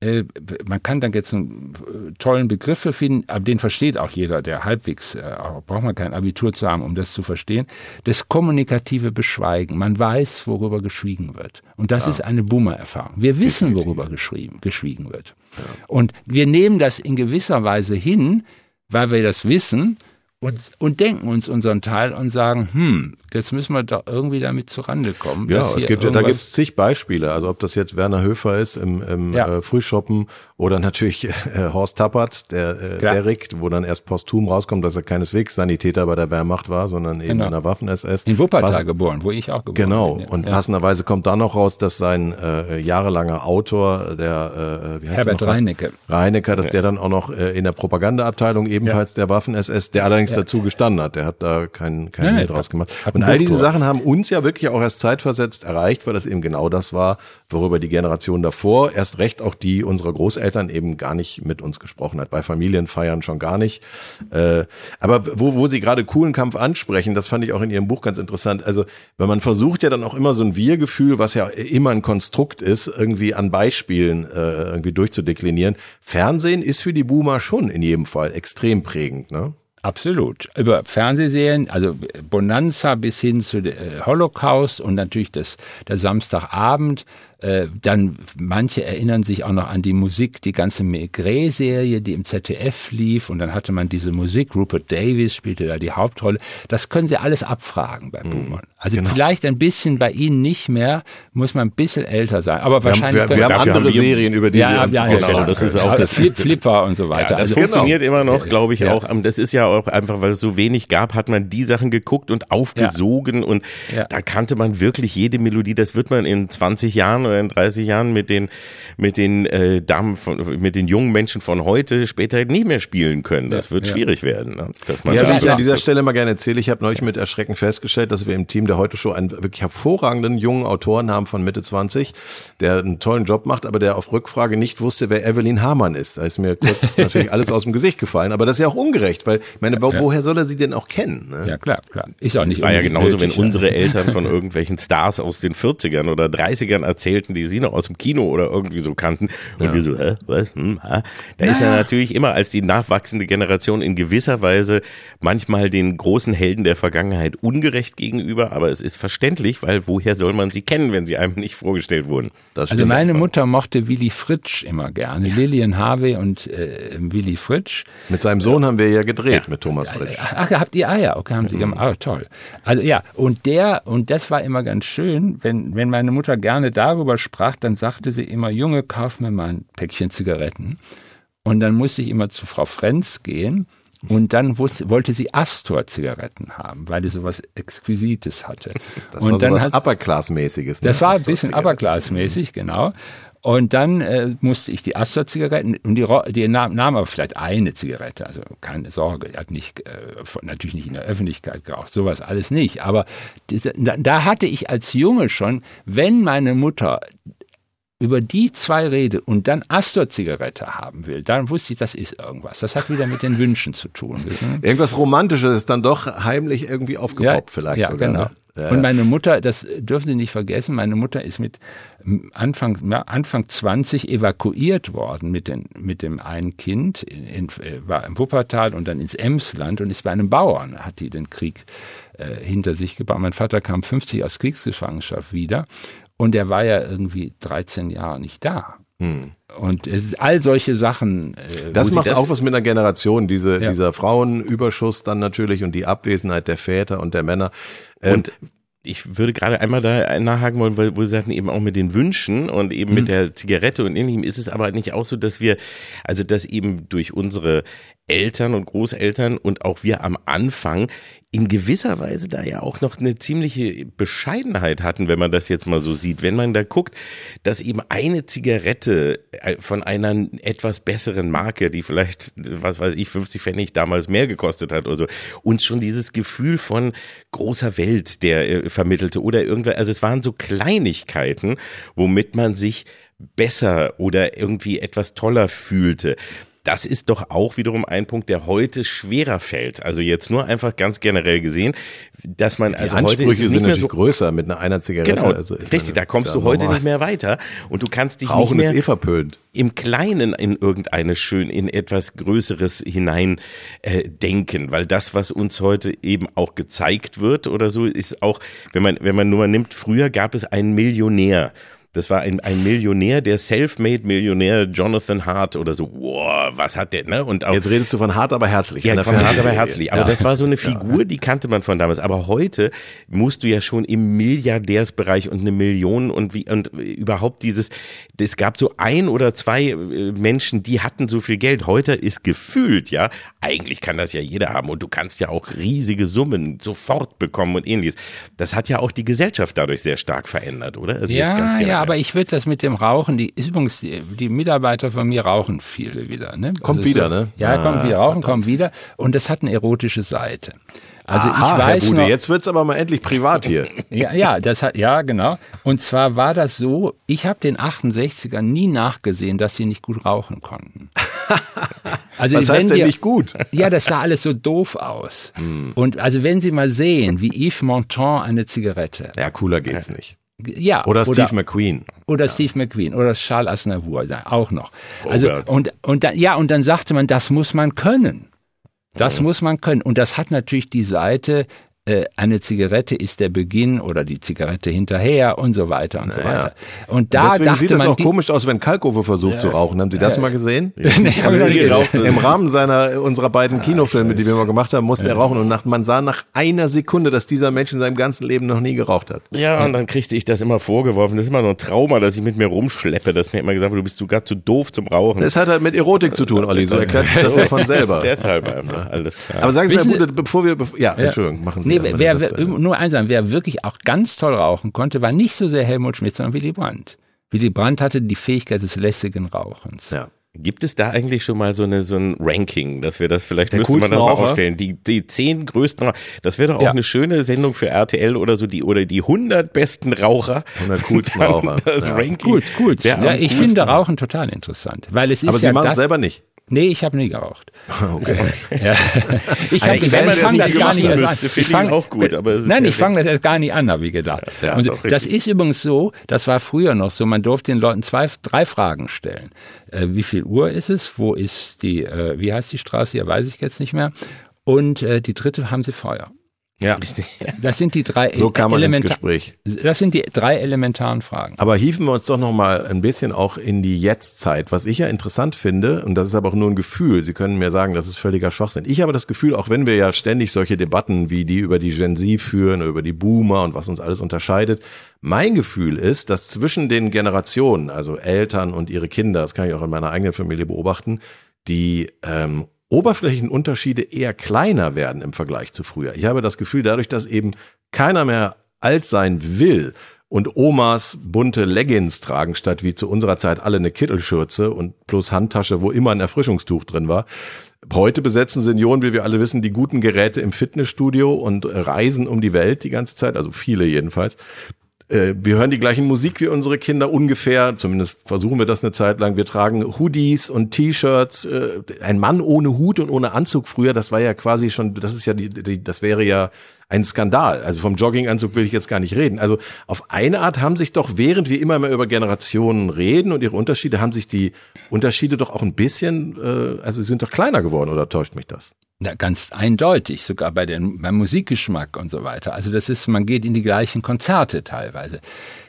äh, man kann dann jetzt einen äh, tollen Begriff finden, aber den versteht auch jeder, der halbwegs, äh, braucht man kein Abitur zu haben, um das zu verstehen, das kommunikative Beschweigen. Man weiß, worüber geschwiegen wird. Und das ja. ist eine Boomer-Erfahrung. Wir wissen, worüber geschrieben, geschwiegen wird. Ja. Und wir nehmen das in gewisser Weise hin, weil wir das wissen und, und denken uns unseren Teil und sagen, hm, jetzt müssen wir doch irgendwie damit zurande kommen. Ja, es gibt, da gibt es zig Beispiele. Also ob das jetzt Werner Höfer ist im, im ja. äh, Frühschoppen oder natürlich äh, Horst Tappert, der, äh, der Rick, wo dann erst posthum rauskommt, dass er keineswegs Sanitäter bei der Wehrmacht war, sondern eben genau. in der Waffen-SS. In Wuppertal Pass geboren, wo ich auch geboren genau. bin. Genau. Und ja. passenderweise kommt da noch raus, dass sein äh, jahrelanger Autor, der äh, wie heißt Herbert Reinecke. Reinecke, dass der dann auch noch äh, in der Propagandaabteilung ebenfalls der Waffen-SS, der allerdings dazu gestanden hat. Der hat da kein, kein Hehl draus gemacht. Und all diese Sachen haben uns ja wirklich auch erst zeitversetzt erreicht, weil das eben genau das war, worüber die Generation davor, erst recht auch die unserer Großeltern eben gar nicht mit uns gesprochen hat. Bei Familienfeiern schon gar nicht. Äh, aber wo, wo Sie gerade coolen Kampf ansprechen, das fand ich auch in Ihrem Buch ganz interessant. Also, weil man versucht ja dann auch immer so ein Wir-Gefühl, was ja immer ein Konstrukt ist, irgendwie an Beispielen äh, irgendwie durchzudeklinieren. Fernsehen ist für die Boomer schon in jedem Fall extrem prägend, ne? Absolut. Über Fernsehserien, also Bonanza bis hin zu äh, Holocaust und natürlich das, der Samstagabend äh, dann manche erinnern sich auch noch an die Musik, die ganze Maigret-Serie, die im ZDF lief und dann hatte man diese Musik, Rupert Davis spielte da die Hauptrolle. Das können Sie alles abfragen bei mhm. Boomern. Also genau. vielleicht ein bisschen bei Ihnen nicht mehr, muss man ein bisschen älter sein, aber wir wahrscheinlich. Haben, wir, wir haben andere Serien, über die ja, wir uns ja, genau, genau, das ist auch das Flip Flipper und so weiter. Ja, das also, funktioniert genau. immer noch, glaube ich, ja. auch. Das ist ja auch einfach, weil es so wenig gab, hat man die Sachen geguckt und aufgesogen und da kannte man wirklich jede Melodie. Das wird man in 20 Jahren oder in 30 Jahren mit den, mit den äh, Damen von, mit den jungen Menschen von heute später nicht mehr spielen können. Das wird ja. schwierig werden. Ne? Dass man ja, ich an dieser Stelle mal gerne erzähle, ich habe neulich mit Erschrecken festgestellt, dass wir im Team der heute Show einen wirklich hervorragenden jungen Autoren haben von Mitte 20, der einen tollen Job macht, aber der auf Rückfrage nicht wusste, wer Evelyn Hamann ist. Da ist mir kurz natürlich alles aus dem Gesicht gefallen, aber das ist ja auch ungerecht, weil ich meine, ja. woher soll er sie denn auch kennen? Ne? Ja, klar, klar. Ist auch nicht das war ja genauso, wenn unsere Eltern von irgendwelchen Stars aus den 40ern oder 30ern erzählten, die sie noch aus dem Kino oder irgendwie so kannten. Und ja. wir so, hä, was? Hm, ha? Da Na. ist er natürlich immer als die nachwachsende Generation in gewisser Weise manchmal den großen Helden der Vergangenheit ungerecht gegenüber, aber es ist verständlich, weil woher soll man sie kennen, wenn sie einem nicht vorgestellt wurden? Das also meine einfach. Mutter mochte Willy Fritsch immer gerne, Lilian Harvey und äh, Willy Fritsch. Mit seinem Sohn haben wir ja gedreht, ja. mit Thomas Fritsch. Ach, habt ihr Eier? Okay, haben sie mhm. gemacht. Ah, toll. Also ja, und der, und das war immer ganz schön, wenn, wenn meine Mutter gerne darüber sprach, dann sagte sie immer, Junge, kauf mir mal ein Päckchen Zigaretten. Und dann musste ich immer zu Frau Frenz gehen. Und dann wusste, wollte sie Astor-Zigaretten haben, weil die sowas Exquisites hatte. Das und war dann sowas Upper-Class-mäßiges. Ne? Das war ein bisschen Upper-Class-mäßig, genau. Und dann äh, musste ich die Astor-Zigaretten, und die, die nahm, nahm aber vielleicht eine Zigarette, also keine Sorge, er hat nicht, äh, natürlich nicht in der Öffentlichkeit geraucht, sowas alles nicht. Aber diese, da, hatte ich als Junge schon, wenn meine Mutter über die zwei rede und dann Astor-Zigarette haben will, dann wusste ich, das ist irgendwas. Das hat wieder mit den Wünschen zu tun. Irgendwas Romantisches ist dann doch heimlich irgendwie aufgepoppt ja, vielleicht. Ja, sogar, genau. Ne? Ja, und meine Mutter, das dürfen Sie nicht vergessen, meine Mutter ist mit Anfang, Anfang 20 evakuiert worden mit, den, mit dem einen Kind, in, in, äh, war im Wuppertal und dann ins Emsland und ist bei einem Bauern, hat die den Krieg äh, hinter sich gebaut. Mein Vater kam 50 aus Kriegsgefangenschaft wieder und er war ja irgendwie 13 Jahre nicht da. Hm. Und es ist all solche Sachen. Äh, das macht das auch was mit einer Generation, diese, ja. dieser Frauenüberschuss dann natürlich und die Abwesenheit der Väter und der Männer. Ähm, und ich würde gerade einmal da nachhaken wollen, weil, wo Sie sagten, eben auch mit den Wünschen und eben mhm. mit der Zigarette und ähnlichem ist es aber nicht auch so, dass wir, also dass eben durch unsere Eltern und Großeltern und auch wir am Anfang in gewisser Weise da ja auch noch eine ziemliche Bescheidenheit hatten, wenn man das jetzt mal so sieht. Wenn man da guckt, dass eben eine Zigarette äh, von einer etwas besseren Marke, die vielleicht, was weiß ich, 50 Pfennig damals mehr gekostet hat oder so, uns schon dieses Gefühl von großer Welt, der äh, vermittelte oder irgendwer, also es waren so Kleinigkeiten, womit man sich besser oder irgendwie etwas toller fühlte das ist doch auch wiederum ein Punkt, der heute schwerer fällt. Also jetzt nur einfach ganz generell gesehen, dass man die also Ansprüche heute sind natürlich so größer mit einer, einer Zigarette. Genau, also richtig, meine, da kommst du heute nicht mehr weiter und du kannst dich Rauchen nicht mehr ist eh verpönt. im Kleinen in irgendeine schön in etwas Größeres hinein äh, denken, weil das, was uns heute eben auch gezeigt wird oder so, ist auch, wenn man wenn man nur nimmt, früher gab es einen Millionär Das war ein, ein Millionär, der Self-Made-Millionär Jonathan Hart oder so. Wow, was hat der, ne? Und auch, Jetzt redest du von hart, aber herzlich. ja, von hart aber herzlich. Aber Ja. das war so eine Figur, die kannte man von damals. Aber heute musst du ja schon im Milliardärsbereich und eine Million und wie und überhaupt dieses. Es gab so ein oder zwei äh, Menschen, die hatten so viel Geld. Heute ist gefühlt, ja, eigentlich kann das ja jeder haben und du kannst ja auch riesige Summen sofort bekommen und ähnliches. Das hat ja auch die Gesellschaft dadurch sehr stark verändert, oder? Also jetzt ganz Ja, generell. Ja, aber ich würde das mit dem Rauchen, die übrigens, die, die Mitarbeiter von mir rauchen viele wieder. Ne? Kommt Also wieder, so, ne? Ja, Ah, kommt wieder, rauchen kommt wieder. Und das hat eine erotische Seite. Also Aha, ich weiß Herr Bude, noch, jetzt wird's aber mal endlich privat hier. ja, ja, das hat, ja, genau. Und zwar war das so, ich habe den 68ern nie nachgesehen, dass sie nicht gut rauchen konnten. Also Was heißt denn wir- nicht gut? Ja, das sah alles so doof aus. Hm. Und also wenn Sie mal sehen, wie Yves Montand eine Zigarette, Ja, cooler geht's nicht. Ja, Oder Steve McQueen. oder Steve McQueen oder Charles Aznavour auch noch. Also Robert. und und dann, ja und dann sagte man, das muss man können. Das muss man können und das hat natürlich die Seite eine Zigarette ist der Beginn oder die Zigarette hinterher und so weiter und so Naja. weiter. Und da Deswegen dachte sieht es auch komisch aus, wenn Kalkofe versucht zu rauchen. Haben Sie das mal gesehen? Nee, hab ich noch nie Im Rahmen seiner unserer beiden Kinofilme, die wir mal gemacht haben, musste er rauchen und nach, man sah nach einer Sekunde, dass dieser Mensch in seinem ganzen Leben noch nie geraucht hat. Ja, und dann kriegte ich das immer vorgeworfen. Das ist immer so ein Trauma, dass ich mit mir rumschleppe. Das mir immer gesagt wird, du bist sogar zu doof zum Rauchen. Das hat halt mit Erotik zu tun, Olli. So erklärt sich das ja von selber. Deshalb einfach, alles klar. Aber sagen Sie Wissen mal, bevor wir, ja, Entschuldigung, machen Sie Nee, mal wer, wer, nur eins sagen, wer wirklich auch ganz toll rauchen konnte, war nicht so sehr Helmut Schmidt, sondern Willy Brandt. Willy Brandt hatte die Fähigkeit des lässigen Rauchens. Ja. Gibt es da eigentlich schon mal so eine so ein Ranking, dass wir das vielleicht Der müsste man das mal aufstellen? Die die zehn größten, Raucher. das wäre doch auch Ja. eine schöne Sendung für RTL oder so die oder die 100 besten Raucher. 100 coolsten Raucher. Das Ja. Ranking. Gut, gut. Ja, ich finde. Rauchen total interessant, weil es ist Aber Sie ja machen es selber nicht. Nee, ich habe nie geraucht. Okay. Ja. Ich, hab, ich, ich fange das gar nicht erst an. ich auch gut, aber es ist nein, ich fange das erst gar nicht an, habe ich gedacht. Ja, Und ist auch richtig. das ist übrigens so, das war früher noch so, man durfte den Leuten zwei, drei Fragen stellen. Äh, wie viel Uhr ist es? Wo ist die, äh, wie heißt die Straße? Ja, weiß ich jetzt nicht mehr. Und äh, die dritte, haben sie Feuer? Ja, Das sind die drei so kam man ins Gespräch. Das sind die drei elementaren Fragen. Aber hieven wir uns doch noch mal ein bisschen auch in die Jetztzeit, was ich ja interessant finde, und das ist aber auch nur ein Gefühl. Sie können mir sagen, das ist völliger Schwachsinn. Ich habe das Gefühl, auch wenn wir ja ständig solche Debatten wie die über die Gen Z führen, über die Boomer und was uns alles unterscheidet, mein Gefühl ist, dass zwischen den Generationen, also Eltern und ihre Kinder, das kann ich auch in meiner eigenen Familie beobachten, die ähm, oberflächlichen Unterschiede eher kleiner werden im Vergleich zu früher. Ich habe das Gefühl, dadurch, dass eben keiner mehr alt sein will und Omas bunte Leggings tragen, statt wie zu unserer Zeit alle eine Kittelschürze und plus Handtasche, wo immer ein Erfrischungstuch drin war. Heute besetzen Senioren, wie wir alle wissen, die guten Geräte im Fitnessstudio und reisen um die Welt die ganze Zeit, also viele jedenfalls. Äh, Wir hören die gleichen Musik wie unsere Kinder ungefähr, zumindest versuchen wir das eine Zeit lang. Wir tragen Hoodies und T-Shirts. Äh, Ein Mann ohne Hut und ohne Anzug früher, das war ja quasi schon, das ist ja die, die das wäre ja ein Skandal. Also vom Jogginganzug will ich jetzt gar nicht reden. Also auf eine Art haben sich doch, während wir immer mehr über Generationen reden und ihre Unterschiede, haben sich die Unterschiede doch auch ein bisschen, äh, also sind doch kleiner geworden, oder täuscht mich das? Ja, ganz eindeutig, sogar bei den, beim Musikgeschmack und so weiter. Also das ist, man geht in die gleichen Konzerte teilweise.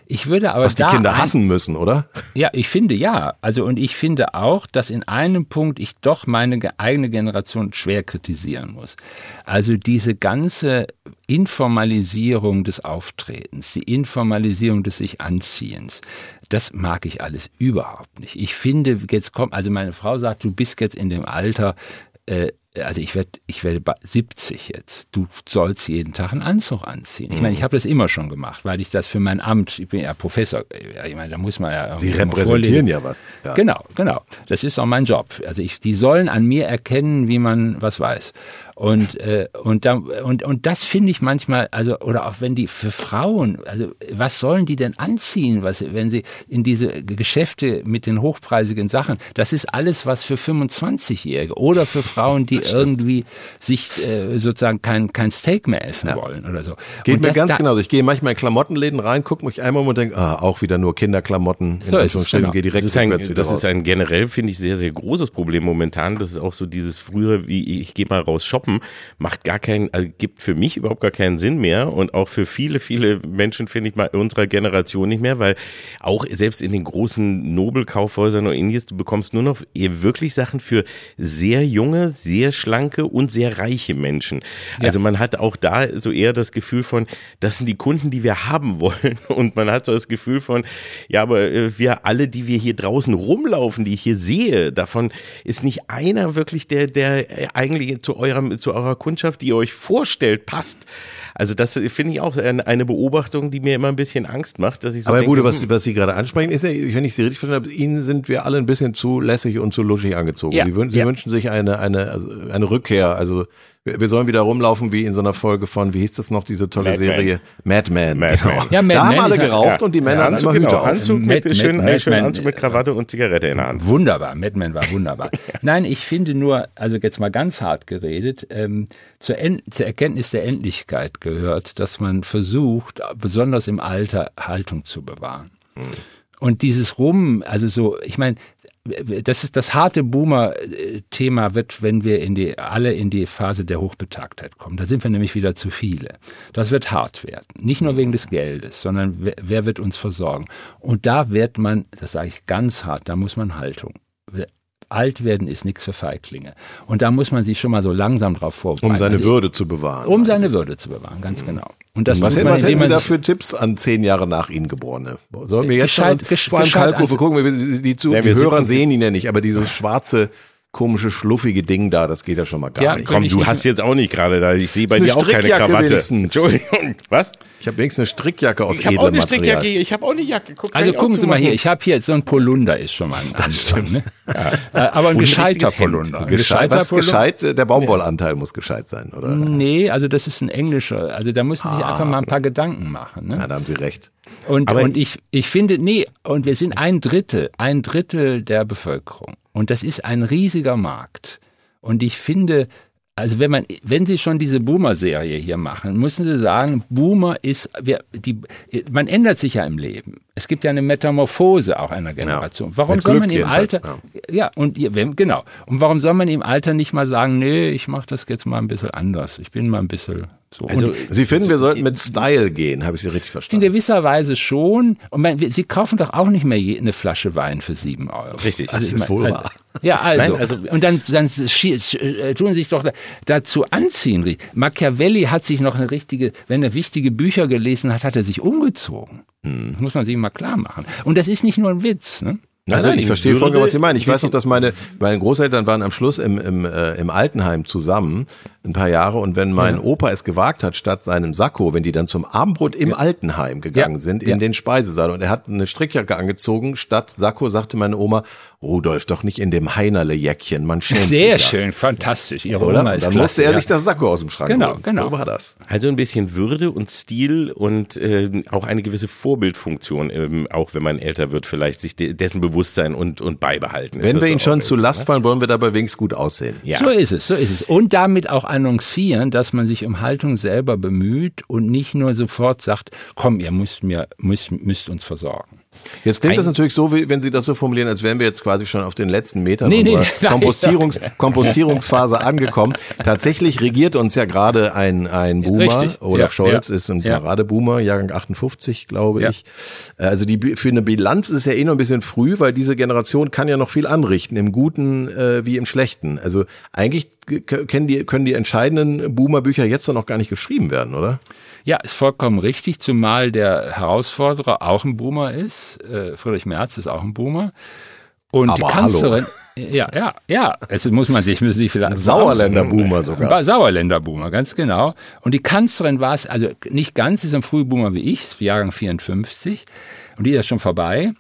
Ich würde aber Was die Kinder hassen müssen, oder? Ja, ich finde ja. Also und ich finde auch, dass in einem Punkt ich doch meine ge- eigene Generation schwer kritisieren muss. Also diese ganze Informalisierung des Auftretens, die Informalisierung des sich Anziehens, das mag ich alles überhaupt nicht. Ich finde, jetzt kommt, also meine Frau sagt, du bist jetzt in dem Alter, äh, also ich werde ich werde ba- 70 jetzt. Du sollst jeden Tag einen Anzug anziehen. Ich meine, ich habe das immer schon gemacht, weil ich das für mein Amt, ich bin ja Professor, ich meine, da muss man ja Sie repräsentieren ja was. Ja. Genau, genau. Das ist auch mein Job. Also ich, die sollen an mir erkennen, wie man was weiß. Und äh, und da, und und das finde ich manchmal, also oder auch wenn die für Frauen, also was sollen die denn anziehen, was wenn sie in diese Geschäfte mit den hochpreisigen Sachen, das ist alles was für 25-Jährige oder für Frauen, die irgendwie sich äh, sozusagen kein kein Steak mehr essen wollen oder so. Geht und mir das- ganz da, genauso. Ich gehe manchmal in Klamottenläden rein, gucke mich einmal um und denke, ah, auch wieder nur Kinderklamotten. In So ist Anführungsstrichen, genau. gehe direkt Das ist, ein, das ist raus. ein generell, finde ich, sehr, sehr großes Problem momentan. Das ist auch so dieses frühere, wie ich gehe mal raus shoppen stoppen, macht gar keinen, also gibt für mich überhaupt gar keinen Sinn mehr und auch für viele, viele Menschen, finde ich mal, unserer Generation nicht mehr, weil auch selbst in den großen Nobelkaufhäusern und ähnliches, du bekommst nur noch wirklich Sachen für sehr junge, sehr schlanke und sehr reiche Menschen. Also man hat auch da so eher das Gefühl von, das sind die Kunden, die wir haben wollen und man hat so das Gefühl von, ja, aber äh, wir alle, die wir hier draußen rumlaufen, die ich hier sehe, davon ist nicht einer wirklich der, der eigentlich zu eurem, zu eurer Kundschaft, die ihr euch vorstellt, passt. Also das finde ich auch eine Beobachtung, die mir immer ein bisschen Angst macht, dass ich so Aber denke, Bude, was, hm, was Sie gerade ansprechen, ist ja, wenn ich Sie richtig verstanden habe, Ihnen sind wir alle ein bisschen zu lässig und zu luschig angezogen. Ja, Sie, wün Sie ja. wünschen sich eine, eine, also eine Rückkehr. Also wir, wir sollen wieder rumlaufen wie in so einer Folge von, wie hieß das noch, diese tolle Mad Men. Serie? Mad Men. Mad Men. Ja, Mad da haben Men alle halt- geraucht und die Männer hatten Anzug, immer Hüte genau. Anzug Mad- mit, schön, Mad- einen schönen Mad Men, Anzug mit Krawatte und Zigarette in der Hand. Wunderbar, Madman war wunderbar. Nein, ich finde nur, also jetzt mal ganz hart geredet, ähm, zur, en zur Erkenntnis der Endlichkeit gehört, dass man versucht, besonders im Alter Haltung zu bewahren. Und dieses Rum, also so, ich meine, das ist das harte Boomer-Thema wird, wenn wir in die, alle in die Phase der Hochbetagtheit kommen. Da sind wir nämlich wieder zu viele. Das wird hart werden. Nicht nur wegen des Geldes, sondern wer, wer wird uns versorgen? Und da wird man, das sage ich ganz hart, da muss man Haltung. Alt werden ist nichts für Feiglinge. Und da muss man sich schon mal so langsam drauf vorbereiten. Um seine Also, Würde zu bewahren. Um seine Würde zu bewahren, ganz genau. Und das was hätten, was Sie man da für Tipps an zehn Jahre nach Ihnen Geborene? Sollen wir jetzt Gescheit- schon vor allem Kalkofe an- gucken? Wir, die, die, zu, Ja, die wir Hörer sehen ihn ja nicht, aber dieses schwarze, komische, schluffige Ding da, das geht ja schon mal gar Ja, nicht. komm, ich du nicht- hast jetzt auch nicht gerade da, ich sehe bei dir auch keine Krawatte. wenigstens. Entschuldigung, was? Ich habe wenigstens eine Strickjacke aus Ich habe edlem auch eine Material. Strickjacke, ich habe auch eine Jacke. Guck, Also ich gucken Sie mal hier, ich habe hier so ein Polunder ist schon mal ein das stimmt. Ne? Äh, Aber ein Und ein gescheiter Hemd. Polunder. Ein Gescheit, was ist Polunder. gescheit? Der Baumwollanteil muss gescheit sein, oder? Nee, also das ist ein englischer. Also da müssen Sie sich Ah. einfach mal ein paar Gedanken machen. Ne? Ja, da haben Sie recht. Und, Aber- und ich, ich finde, nee, und wir sind ein Drittel, ein Drittel der Bevölkerung. Und das ist ein riesiger Markt. Und ich finde, also wenn man, wenn Sie schon diese Boomer-Serie hier machen, müssen Sie sagen, Boomer ist, wir, die, man ändert sich ja im Leben. Es gibt ja eine Metamorphose auch einer Generation. Warum Mit soll Glück man im Alter, ja. und ihr, wenn, genau. Und warum soll man im Alter nicht mal sagen, nee, ich mache das jetzt mal ein bisschen anders. Ich bin mal ein bisschen so. Also, Sie finden, wir sollten mit Style gehen, habe ich Sie richtig in verstanden? gewisser Weise schon. Und man, Sie kaufen doch auch nicht mehr eine Flasche Wein für sieben Euro. Richtig. Das ich ist wohl also, wahr. Ja, also, Nein, also- und dann, dann äh, tun sich doch da- dazu anziehen. Machiavelli hat sich noch eine richtige, wenn er wichtige Bücher gelesen hat, hat er sich umgezogen. Hm. Das muss man sich mal klar machen. Und das ist nicht nur ein Witz. Ne? Nein, Also nein, ich verstehe Würde vollkommen, was Sie meinen. Ich weiß noch, dass meine, meine Großeltern waren am Schluss im, im, äh, im Altenheim zusammen, ein paar Jahre. Und wenn mein Opa es gewagt hat, statt seinem Sakko, wenn die dann zum Abendbrot im Altenheim gegangen Ja. sind, in Ja. den Speisesaal und er hat eine Strickjacke angezogen, statt Sakko sagte meine Oma, Rudolf, doch nicht in dem Heinerle-Jäckchen, man schämt Sehr sich ja. schön, fantastisch. Ihre Oder? Oma ist dann klasse, musste er ja. sich das Sakko aus dem Schrank Genau, holen. genau. So war das. Also ein bisschen Würde und Stil und äh, auch eine gewisse Vorbildfunktion, ähm, auch wenn man älter wird, vielleicht sich de dessen bewusst sein und, und beibehalten. Wenn wir ihn schon zu Last ne? fallen, wollen wir dabei wenigstens gut aussehen. Ja. So ist es, so ist es. Und damit auch annoncieren, dass man sich um Haltung selber bemüht und nicht nur sofort sagt, komm, ihr müsst mir, müsst, müsst uns versorgen. Jetzt klingt Ein- das natürlich so, wie, wenn Sie das so formulieren, als wären wir jetzt quasi schon auf den letzten Metern Nee, nee, unserer nein. Kompostierungs Kompostierungsphase angekommen. Tatsächlich regiert uns ja gerade ein, ein Boomer. Richtig, Olaf ja, Scholz ja, ist ein ja. Paradeboomer, Jahrgang 58, glaube Ja. ich. Also die, für eine Bilanz ist es ja eh noch ein bisschen früh, weil diese Generation kann ja noch viel anrichten, im Guten äh, wie im Schlechten. Also eigentlich können die, können die entscheidenden Boomer-Bücher jetzt noch gar nicht geschrieben werden, oder? Ja, ist vollkommen richtig, zumal der Herausforderer auch ein Boomer ist. Äh, Friedrich Merz ist auch ein Boomer. Und die Aber Kanzlerin, ja, ja, ja, es muss man sich, müssen sich vielleicht. Sauerländer Boomer sogar. Sauerländer Boomer, ganz genau. Und die Kanzlerin war es, also nicht ganz, ist ein Frühboomer wie ich, ist Jahrgang 54. Und die ist schon vorbei.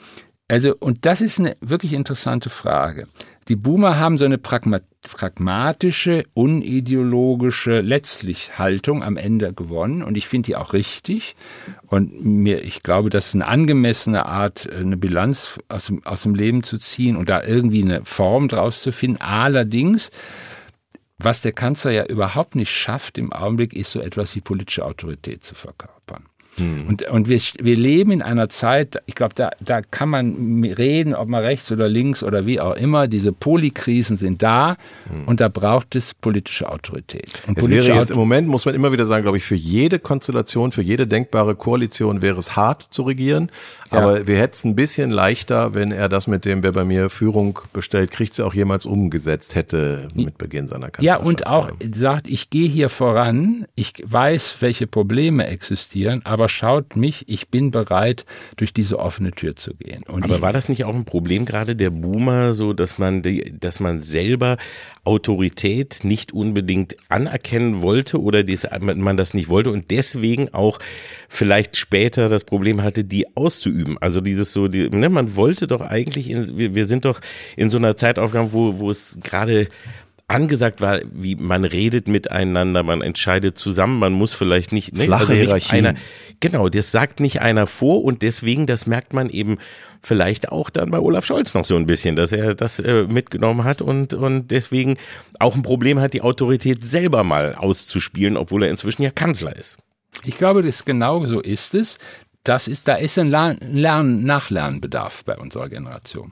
Also, und das ist eine wirklich interessante Frage. Die Boomer haben so eine pragma pragmatische, unideologische, letztlich Haltung am Ende gewonnen. Und ich finde die auch richtig. Und mir, ich glaube, das ist eine angemessene Art, eine Bilanz aus dem, aus dem Leben zu ziehen und da irgendwie eine Form draus zu finden. Allerdings, was der Kanzler ja überhaupt nicht schafft im Augenblick, ist so etwas wie politische Autorität zu verkörpern. Hm. Und, und wir, wir leben in einer Zeit, ich glaube, da, da kann man reden, ob man rechts oder links oder wie auch immer, diese Polykrisen sind da hm. und da braucht es politische Autorität. Und es politische wäre jetzt, Im Moment muss man immer wieder sagen, glaube ich, für jede Konstellation, für jede denkbare Koalition wäre es hart zu regieren. Aber wir hätten es ein bisschen leichter, wenn er das mit dem, wer bei mir Führung bestellt, kriegt sie auch jemals umgesetzt hätte mit Beginn seiner Kanzlerschaft. Ja, und auch sagt, ich gehe hier voran, ich weiß, welche Probleme existieren, aber schaut mich, ich bin bereit, durch diese offene Tür zu gehen. Und aber war das nicht auch ein Problem gerade der Boomer, so dass man, die, dass man selber Autorität nicht unbedingt anerkennen wollte oder dies, man das nicht wollte und deswegen auch vielleicht später das Problem hatte, die auszuüben. Also dieses so, die, ne, man wollte doch eigentlich, in, wir, wir sind doch in so einer Zeitaufgabe, wo, wo es gerade angesagt war, wie man redet miteinander, man entscheidet zusammen, man muss vielleicht nicht, ne, Flache also nicht einer, genau, das sagt nicht einer vor und deswegen, das merkt man eben vielleicht auch dann bei Olaf Scholz noch so ein bisschen, dass er das äh, mitgenommen hat und, und deswegen auch ein Problem hat, die Autorität selber mal auszuspielen, obwohl er inzwischen ja Kanzler ist. Ich glaube, das genau so ist es. Das ist, da ist ein Lern Nachlernbedarf bei unserer Generation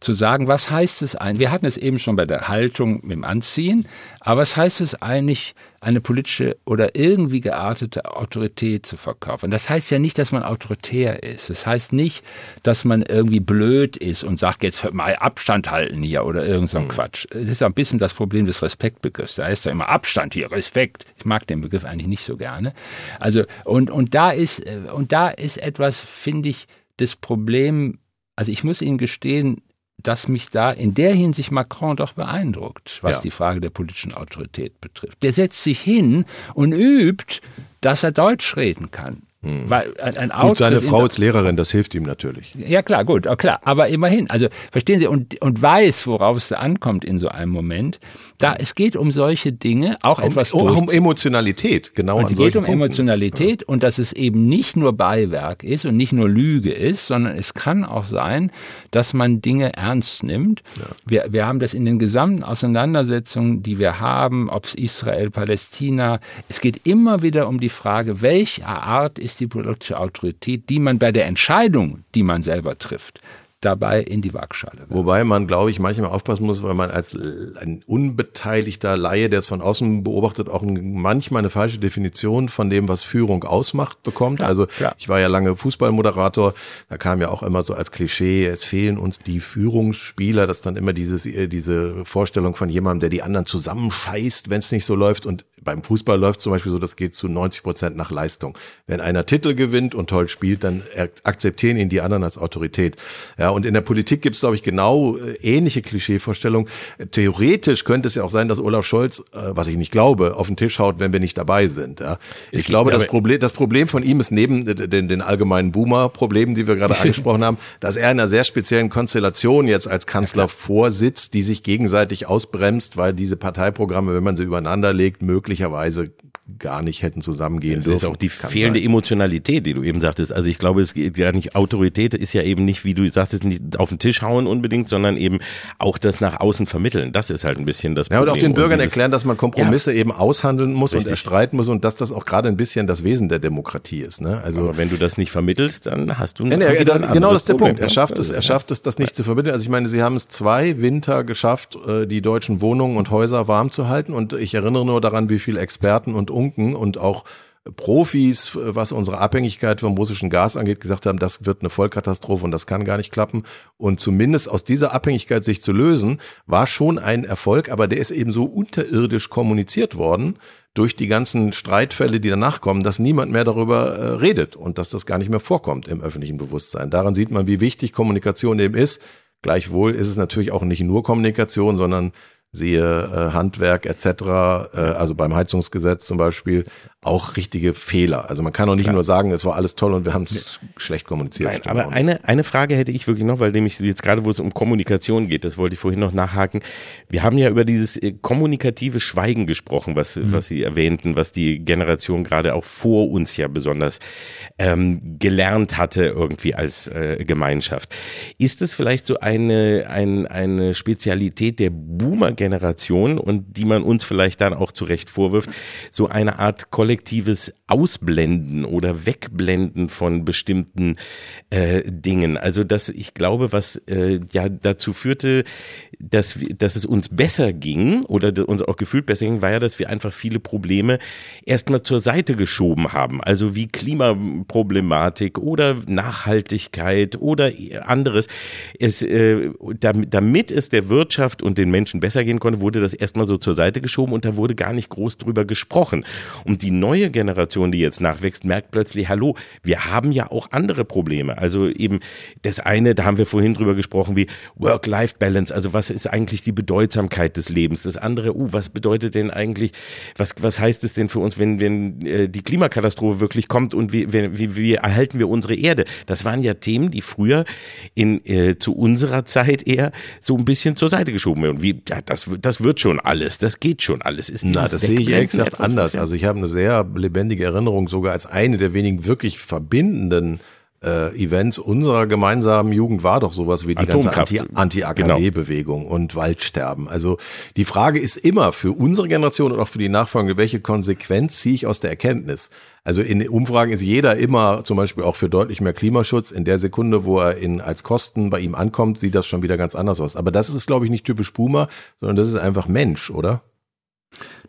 zu sagen, was heißt es eigentlich? Wir hatten es eben schon bei der Haltung mit dem Anziehen, aber was heißt es eigentlich, eine politische oder irgendwie geartete Autorität zu verkaufen? Das heißt ja nicht, dass man autoritär ist. Das heißt nicht, dass man irgendwie blöd ist und sagt, jetzt mal Abstand halten hier oder irgend so ein mhm. Quatsch. Das ist ein bisschen das Problem des Respektbegriffs. Da ist ja immer Abstand hier, Respekt. Ich mag den Begriff eigentlich nicht so gerne. Also, und, und da ist, und da ist etwas, finde ich, das Problem, also ich muss Ihnen gestehen, dass mich da in der Hinsicht Macron doch beeindruckt, was ja. die Frage der politischen Autorität betrifft. Der setzt sich hin und übt, dass er Deutsch reden kann. Hm. Weil ein, ein Gut, seine Frau ist Lehrerin, das hilft ihm natürlich. Ja klar, gut, oh, klar. Aber immerhin, also verstehen Sie, und, und weiß, worauf es ankommt in so einem Moment. Da, es geht um solche Dinge, auch um, etwas um, um Emotionalität, genau. Und es geht um Punkten. Emotionalität ja. und dass es eben nicht nur Beiwerk ist und nicht nur Lüge ist, sondern es kann auch sein, dass man Dinge ernst nimmt. Ja. Wir, wir haben das in den gesamten Auseinandersetzungen, die wir haben, ob es Israel, Palästina, es geht immer wieder um die Frage, welche Art ist ist die politische Autorität, die man bei der Entscheidung, die man selber trifft, dabei in die Waagschale. Wobei man, glaube ich, manchmal aufpassen muss, weil man als ein unbeteiligter Laie, der es von außen beobachtet, auch manchmal eine falsche Definition von dem, was Führung ausmacht, bekommt. Klar, also klar. ich war ja lange Fußballmoderator, da kam ja auch immer so als Klischee, es fehlen uns die Führungsspieler, das dann immer dieses, äh, diese Vorstellung von jemandem, der die anderen zusammenscheißt, wenn es nicht so läuft. Und beim Fußball läuft zum Beispiel so, das geht zu 90 Prozent nach Leistung. Wenn einer Titel gewinnt und toll spielt, dann akzeptieren ihn die anderen als Autorität. Ja, und in der Politik gibt es, glaube ich, genau äh, ähnliche Klischeevorstellungen. Theoretisch könnte es ja auch sein, dass Olaf Scholz, äh, was ich nicht glaube, auf den Tisch haut, wenn wir nicht dabei sind. Ja. Ich glaube, das Problem, das Problem von ihm ist neben den, den allgemeinen Boomer-Problemen, die wir gerade angesprochen haben, dass er in einer sehr speziellen Konstellation jetzt als Kanzler ja, vorsitzt, die sich gegenseitig ausbremst, weil diese Parteiprogramme, wenn man sie übereinander legt, möglicherweise gar nicht hätten zusammengehen das dürfen. Das ist auch die fehlende sein. Emotionalität, die du eben sagtest. Also ich glaube, es geht ja nicht, Autorität ist ja eben nicht, wie du sagtest, nicht auf den Tisch hauen unbedingt, sondern eben auch das nach außen vermitteln. Das ist halt ein bisschen das Problem. Ja, und auch den Bürgern erklären, dass man Kompromisse ja, eben aushandeln muss richtig. und erstreiten muss und dass das auch gerade ein bisschen das Wesen der Demokratie ist. Ne? Also Aber wenn du das nicht vermittelst, dann hast du nee, nee, wieder ein Genau das ist der Problem. Punkt. Er schafft es, er schafft es, das nicht zu vermitteln. Also ich meine, sie haben es zwei Winter geschafft, äh, die deutschen Wohnungen und Häuser warm zu halten und ich erinnere nur daran, wie viele Experten und Unken und auch Profis, was unsere Abhängigkeit vom russischen Gas angeht, gesagt haben, das wird eine Vollkatastrophe und das kann gar nicht klappen. Und zumindest aus dieser Abhängigkeit sich zu lösen, war schon ein Erfolg, aber der ist eben so unterirdisch kommuniziert worden durch die ganzen Streitfälle, die danach kommen, dass niemand mehr darüber äh, redet und dass das gar nicht mehr vorkommt im öffentlichen Bewusstsein. Daran sieht man, wie wichtig Kommunikation eben ist. Gleichwohl ist es natürlich auch nicht nur Kommunikation, sondern siehe äh, Handwerk etc., äh, also beim Heizungsgesetz zum Beispiel, auch richtige Fehler. Also man kann auch nicht Klar. nur sagen, es war alles toll und wir haben es nee. schlecht kommuniziert. Nein, aber eine, eine Frage hätte ich wirklich noch, weil nämlich jetzt gerade, wo es um Kommunikation geht, das wollte ich vorhin noch nachhaken. Wir haben ja über dieses äh, kommunikative Schweigen gesprochen, was, mhm. was Sie erwähnten, was die Generation gerade auch vor uns ja besonders ähm, gelernt hatte irgendwie als äh, Gemeinschaft. Ist es vielleicht so eine, ein, eine Spezialität der Boomer-Generation und die man uns vielleicht dann auch zurecht vorwirft, so eine Art kollektive kollektives Ausblenden oder Wegblenden von bestimmten äh, Dingen. Also das, ich glaube, was äh, ja dazu führte, dass, dass es uns besser ging oder uns auch gefühlt besser ging, war ja, dass wir einfach viele Probleme erstmal zur Seite geschoben haben. Also wie Klimaproblematik oder Nachhaltigkeit oder anderes. Es, äh, damit es der Wirtschaft und den Menschen besser gehen konnte, wurde das erstmal so zur Seite geschoben und da wurde gar nicht groß drüber gesprochen. Und die neue Generation, die jetzt nachwächst, merkt plötzlich, hallo, wir haben ja auch andere Probleme. Also eben das eine, da haben wir vorhin drüber gesprochen, wie Work-Life-Balance. Also was ist eigentlich die Bedeutsamkeit des Lebens? Das andere, uh, was bedeutet denn eigentlich, was, was heißt es denn für uns, wenn, wenn äh, die Klimakatastrophe wirklich kommt und wie, wie, wie erhalten wir unsere Erde? Das waren ja Themen, die früher in, äh, zu unserer Zeit eher so ein bisschen zur Seite geschoben werden. Wie, ja, das, das wird schon alles, das geht schon alles. Ist Na, das sehe ich ehrlich gesagt anders. Also ich habe eine sehr lebendige Erinnerung, sogar als eine der wenigen wirklich verbindenden äh, Events unserer gemeinsamen Jugend war doch sowas wie die Atomkraft. ganze Anti-AKW-Bewegung genau. und Waldsterben. Also die Frage ist immer für unsere Generation und auch für die Nachfolge, welche Konsequenz ziehe ich aus der Erkenntnis? Also in Umfragen ist jeder immer zum Beispiel auch für deutlich mehr Klimaschutz. In der Sekunde, wo er in, als Kosten bei ihm ankommt, sieht das schon wieder ganz anders aus. Aber das ist, glaube ich, nicht typisch Boomer, sondern das ist einfach Mensch, oder?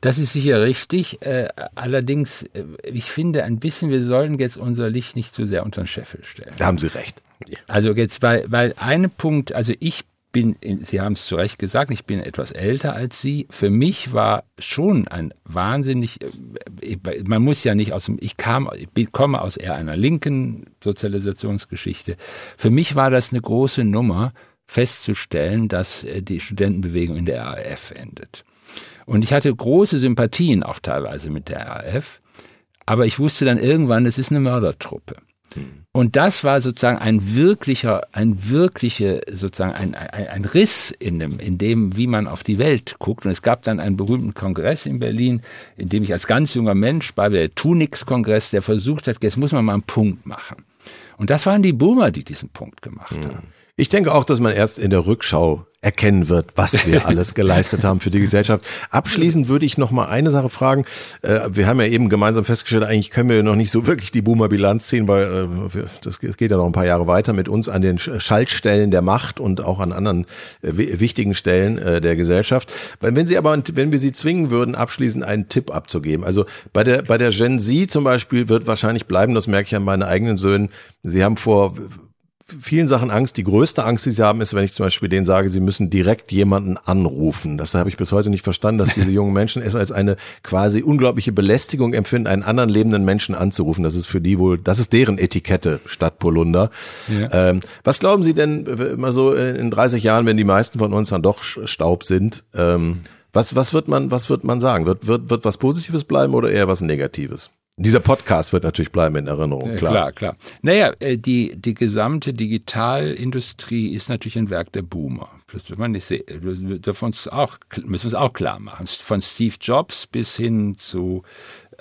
Das ist sicher richtig. Äh, allerdings, äh, ich finde ein bisschen, wir sollten jetzt unser Licht nicht zu sehr unter den Scheffel stellen. Da haben Sie recht. Also jetzt, weil, weil eine Punkt, also ich bin, Sie haben es zu Recht gesagt, ich bin etwas älter als Sie. Für mich war schon ein wahnsinnig, äh, man muss ja nicht aus dem, ich kam, ich komme aus eher einer linken Sozialisationsgeschichte. Für mich war das eine große Nummer, festzustellen, dass die Studentenbewegung in der RAF endet. Und ich hatte große Sympathien auch teilweise mit der RAF, aber ich wusste dann irgendwann, es ist eine Mördertruppe. Und das war sozusagen ein wirklicher, ein wirkliche, sozusagen ein, ein, ein Riss in dem, in dem, wie man auf die Welt guckt. Und es gab dann einen berühmten Kongress in Berlin, in dem ich als ganz junger Mensch bei der Tunix-Kongress, der versucht hat, jetzt muss man mal einen Punkt machen. Und das waren die Boomer, die diesen Punkt gemacht mhm. haben. Ich denke auch, dass man erst in der Rückschau erkennen wird, was wir alles geleistet haben für die Gesellschaft. Abschließend würde ich noch mal eine Sache fragen. Äh, wir haben ja eben gemeinsam festgestellt, eigentlich können wir noch nicht so wirklich die Boomer-Bilanz ziehen, weil äh, das geht ja noch ein paar Jahre weiter mit uns an den Schaltstellen der Macht und auch an anderen äh, wichtigen Stellen der Gesellschaft. Wenn Sie aber, wenn wir Sie zwingen würden, abschließend einen Tipp abzugeben. Also bei der, bei der Gen Z zum Beispiel wird wahrscheinlich bleiben, das merke ich an meinen eigenen Söhnen. Sie haben vor vielen Sachen Angst. Die größte Angst, die sie haben, ist, wenn ich zum Beispiel denen sage, sie müssen direkt jemanden anrufen. Das habe ich bis heute nicht verstanden, dass diese jungen Menschen es als eine quasi unglaubliche Belästigung empfinden, einen anderen lebenden Menschen anzurufen. Das ist für die wohl, das ist deren Etikette statt Polunder. Ja. Ähm, was glauben Sie denn, immer so in 30 Jahren, wenn die meisten von uns dann doch Staub sind, ähm, was, was wird man, was wird man sagen? Wird, wird, wird was Positives bleiben oder eher was Negatives? Dieser Podcast wird natürlich bleiben in Erinnerung, klar. Klar, klar. Naja, äh, die, die gesamte Digitalindustrie ist natürlich ein Werk der Boomer. Das wird man nicht sehen. Dürfen uns auch, müssen wir uns auch klar machen. Von Steve Jobs bis hin zu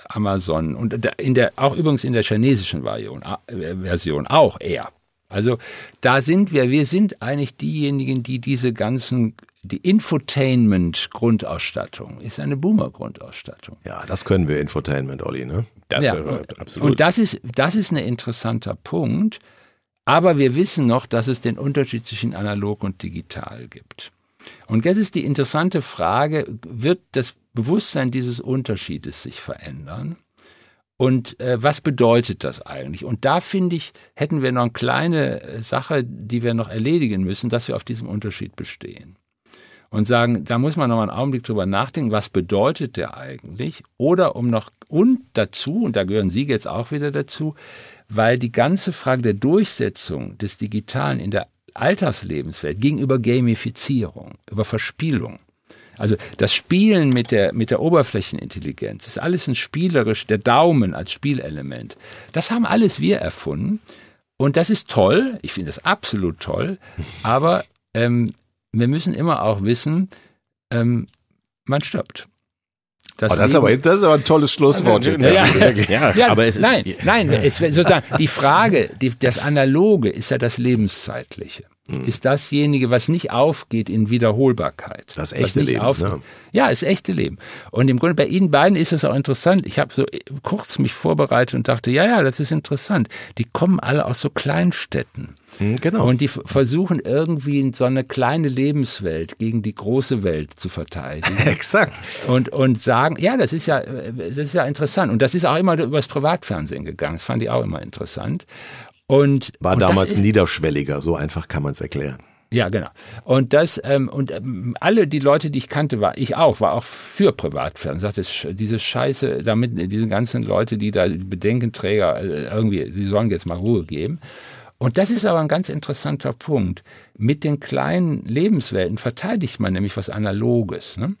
Amazon und in der, auch übrigens in der chinesischen Version, äh, Version auch eher. Also da sind wir, wir sind eigentlich diejenigen, die diese ganzen die Infotainment-Grundausstattung ist eine Boomer-Grundausstattung. Ja, das können wir Infotainment, Olli, ne? Das ja, absolut. Und das ist, das ist ein interessanter Punkt. Aber wir wissen noch, dass es den Unterschied zwischen analog und digital gibt. Und jetzt ist die interessante Frage, wird das Bewusstsein dieses Unterschiedes sich verändern? Und äh, was bedeutet das eigentlich? Und da finde ich, hätten wir noch eine kleine Sache, die wir noch erledigen müssen, dass wir auf diesem Unterschied bestehen und sagen, da muss man noch einen Augenblick drüber nachdenken, was bedeutet der eigentlich? Oder um noch und dazu, und da gehören Sie jetzt auch wieder dazu, weil die ganze Frage der Durchsetzung des Digitalen in der Alltagslebenswelt gegenüber Gamifizierung, über Verspielung, also das Spielen mit der, mit der Oberflächenintelligenz ist alles ein spielerisch, der Daumen als Spielelement. Das haben alles wir erfunden. Und das ist toll, ich finde das absolut toll, aber ähm, wir müssen immer auch wissen, ähm, man stirbt. Das, oh, das, ist aber, das ist aber ein tolles Schlusswort. Also, ja, ja, ja, ja, aber es ist, nein, nein, es, sozusagen die Frage, die, das Analoge ist ja das Lebenszeitliche. Ist dasjenige, was nicht aufgeht in Wiederholbarkeit. Das echte Leben, aufgeht. ne? Ja, das echte Leben. Und im Grunde bei Ihnen beiden ist es auch interessant. Ich habe so kurz mich vorbereitet und dachte, ja, ja, das ist interessant. Die kommen alle aus so Kleinstädten. Hm, Genau. Und die versuchen irgendwie so eine kleine Lebenswelt gegen die große Welt zu verteidigen. Exakt. und, und sagen, ja, das ist ja, äh, das ist ja interessant. Und das ist auch immer übers Privatfernsehen gegangen. Das fand ich auch immer interessant. Und, War und damals ist, niederschwelliger, so einfach kann man es erklären. ja, genau. Und das, ähm, und ähm, alle die Leute, die ich kannte, war ich auch, war auch für Privatfernsehen. Sagte, diese Scheiße, damit, diese ganzen Leute, die da Bedenkenträger, äh, irgendwie, sie sollen jetzt mal Ruhe geben. Und das ist aber ein ganz interessanter Punkt. Mit den kleinen Lebenswelten verteidigt man nämlich was Analoges. Ne?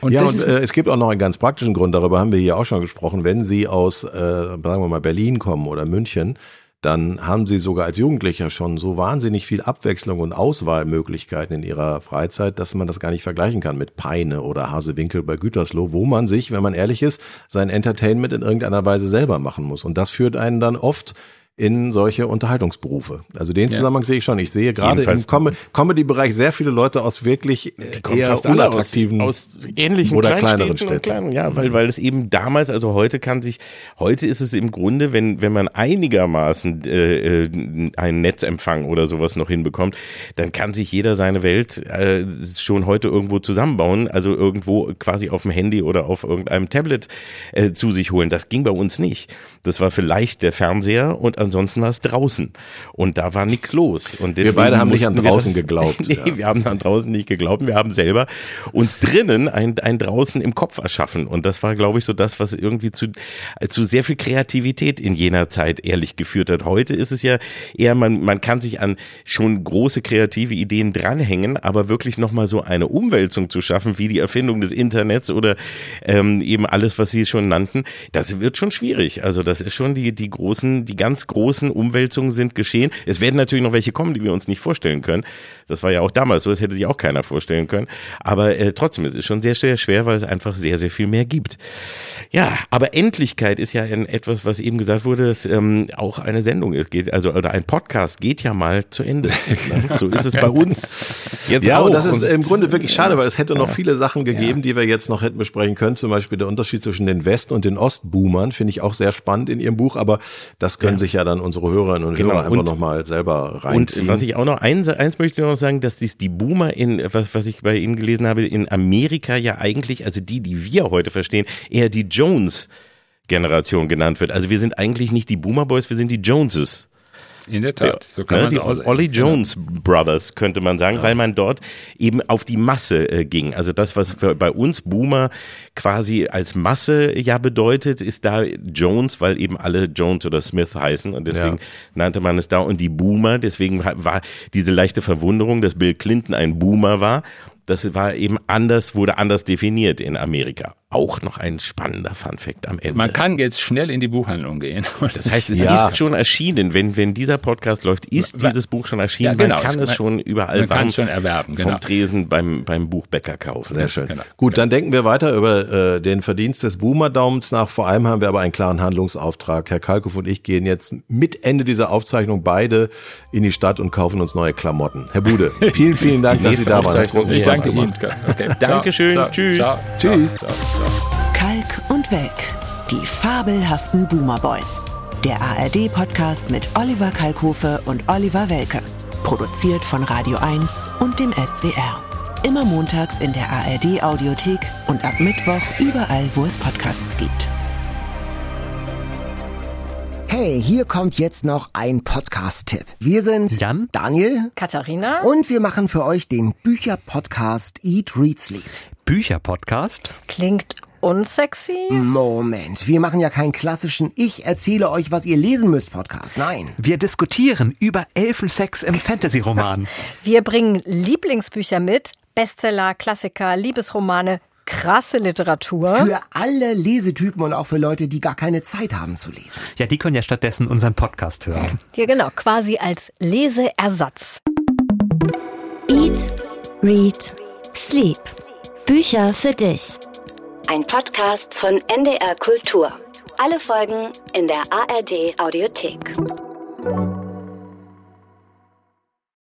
Und ja, und äh, es gibt auch noch einen ganz praktischen Grund, darüber haben wir hier auch schon gesprochen. Wenn Sie aus, äh, sagen wir mal, Berlin kommen oder München, dann haben Sie sogar als Jugendlicher schon so wahnsinnig viel Abwechslung und Auswahlmöglichkeiten in Ihrer Freizeit, dass man das gar nicht vergleichen kann mit Peine oder Hasewinkel bei Gütersloh, wo man sich, wenn man ehrlich ist, sein Entertainment in irgendeiner Weise selber machen muss. Und das führt einen dann oft in solche Unterhaltungsberufe. Also den Zusammenhang sehe ich schon. Ich sehe gerade im Jedenfalls- Com Comedy-Bereich sehr viele Leute aus wirklich äh, eher alle aus, unattraktiven aus ähnlichen oder kleineren Städten. Kleinen, ja, weil, weil es eben damals, also heute kann sich, heute ist es im Grunde, wenn, wenn man einigermaßen äh, äh, einen Netzempfang oder sowas noch hinbekommt, dann kann sich jeder seine Welt äh, schon heute irgendwo zusammenbauen, also irgendwo quasi auf dem Handy oder auf irgendeinem Tablet äh, zu sich holen. Das ging bei uns nicht. Das war vielleicht der Fernseher und ansonsten war es draußen. Und da war nichts los. Und deswegen beide haben nicht an wir draußen das- geglaubt, nee, ja. wir haben an draußen nicht geglaubt. Wir haben selber uns drinnen ein, ein draußen im Kopf erschaffen. Und das war, glaube ich, so das, was irgendwie zu, zu sehr viel Kreativität in jener Zeit ehrlich geführt hat. Heute ist es ja eher, man, man kann sich an schon große kreative Ideen dranhängen, aber wirklich nochmal so eine Umwälzung zu schaffen, wie die Erfindung des Internets oder ähm, eben alles, was Sie schon nannten, das wird schon schwierig. Also das ist schon die, die großen, die ganz großen Umwälzungen sind geschehen. Es werden natürlich noch welche kommen, die wir uns nicht vorstellen können. Das war ja auch damals so, das hätte sich auch keiner vorstellen können. Aber äh, trotzdem, es ist schon sehr, sehr schwer, weil es einfach sehr, sehr viel mehr gibt. Ja, aber Endlichkeit ist ja ein, etwas, was eben gesagt wurde, dass ähm, auch eine Sendung ist, geht, also oder ein Podcast geht ja mal zu Ende. Ne? So ist es bei uns jetzt Ja, auch. und das ist im Grunde wirklich schade, weil es hätte noch viele Sachen gegeben, die wir jetzt noch hätten besprechen können. Zum Beispiel der Unterschied zwischen den West- und den Ostboomern finde ich auch sehr spannend in Ihrem Buch, aber das können sich ja dann unsere Hörerinnen und Genau, Hörer einfach nochmal selber reinziehen. Und was ich auch noch, eins, eins möchte ich noch sagen, dass dies die Boomer in, was, was ich bei Ihnen gelesen habe, in Amerika ja eigentlich, also die, die wir heute verstehen, eher die Jones Generation genannt wird. Also wir sind eigentlich nicht die Boomer Boys, wir sind die Joneses. In der Tat. So kann Ne, die aussehen. Ollie Jones Brothers könnte man sagen, weil man dort eben auf die Masse äh, ging. Also das, was für, bei uns Boomer quasi als Masse ja bedeutet, ist da Jones, weil eben alle Jones oder Smith heißen und deswegen Ja. nannte man es da und die Boomer. Deswegen war diese leichte Verwunderung, dass Bill Clinton ein Boomer war. Das war eben anders, wurde anders definiert in Amerika. Auch noch ein spannender Funfact am Ende. Man kann jetzt schnell in die Buchhandlung gehen. Das heißt, es Ja. ist schon erschienen. Wenn, wenn dieser Podcast läuft, ist dieses Buch schon erschienen. Ja, genau. Man kann Es- es schon überall man kann warm es schon erwerben, genau. vom Tresen beim, beim Buchbäcker kaufen. Sehr schön. Genau. Gut, dann denken wir weiter über äh, den Verdienst des Boomer-Daumens nach. Vor allem haben wir aber einen klaren Handlungsauftrag. Herr Kalkow und ich gehen jetzt mit Ende dieser Aufzeichnung beide in die Stadt und kaufen uns neue Klamotten. Herr Bude, vielen, vielen Dank, dass Sie da waren. Ich Spaß danke. Ihnen. Okay. Dankeschön. Ciao, Tschüss. Ciao, Tschüss. Ciao, ciao. Kalk und Welk. Die fabelhaften Boomer Boys. Der ARD-Podcast mit Oliver Kalkofe und Oliver Welke. Produziert von Radio 1 und dem SWR. Immer montags in der ARD-Audiothek und ab Mittwoch überall, wo es Podcasts gibt. Hey, hier kommt jetzt noch ein Podcast-Tipp. Wir sind Jan? Daniel Katharina? und wir machen für euch den Bücher-Podcast Eat, Read, Sleep. Bücher-Podcast? Klingt unsexy? Moment, wir machen ja keinen klassischen Ich erzähle euch, was ihr lesen müsst Podcast. Nein. Wir diskutieren über Elfensex im Fantasy-Roman. Wir bringen Lieblingsbücher mit, Bestseller, Klassiker, Liebesromane, krasse Literatur. Für alle Lesetypen und auch für Leute, die gar keine Zeit haben zu lesen. Ja, die können ja stattdessen unseren Podcast hören. Ja, genau, quasi als Leseersatz. Eat, Read, Sleep. Bücher für dich. Ein Podcast von NDR Kultur. Alle Folgen in der ARD Audiothek.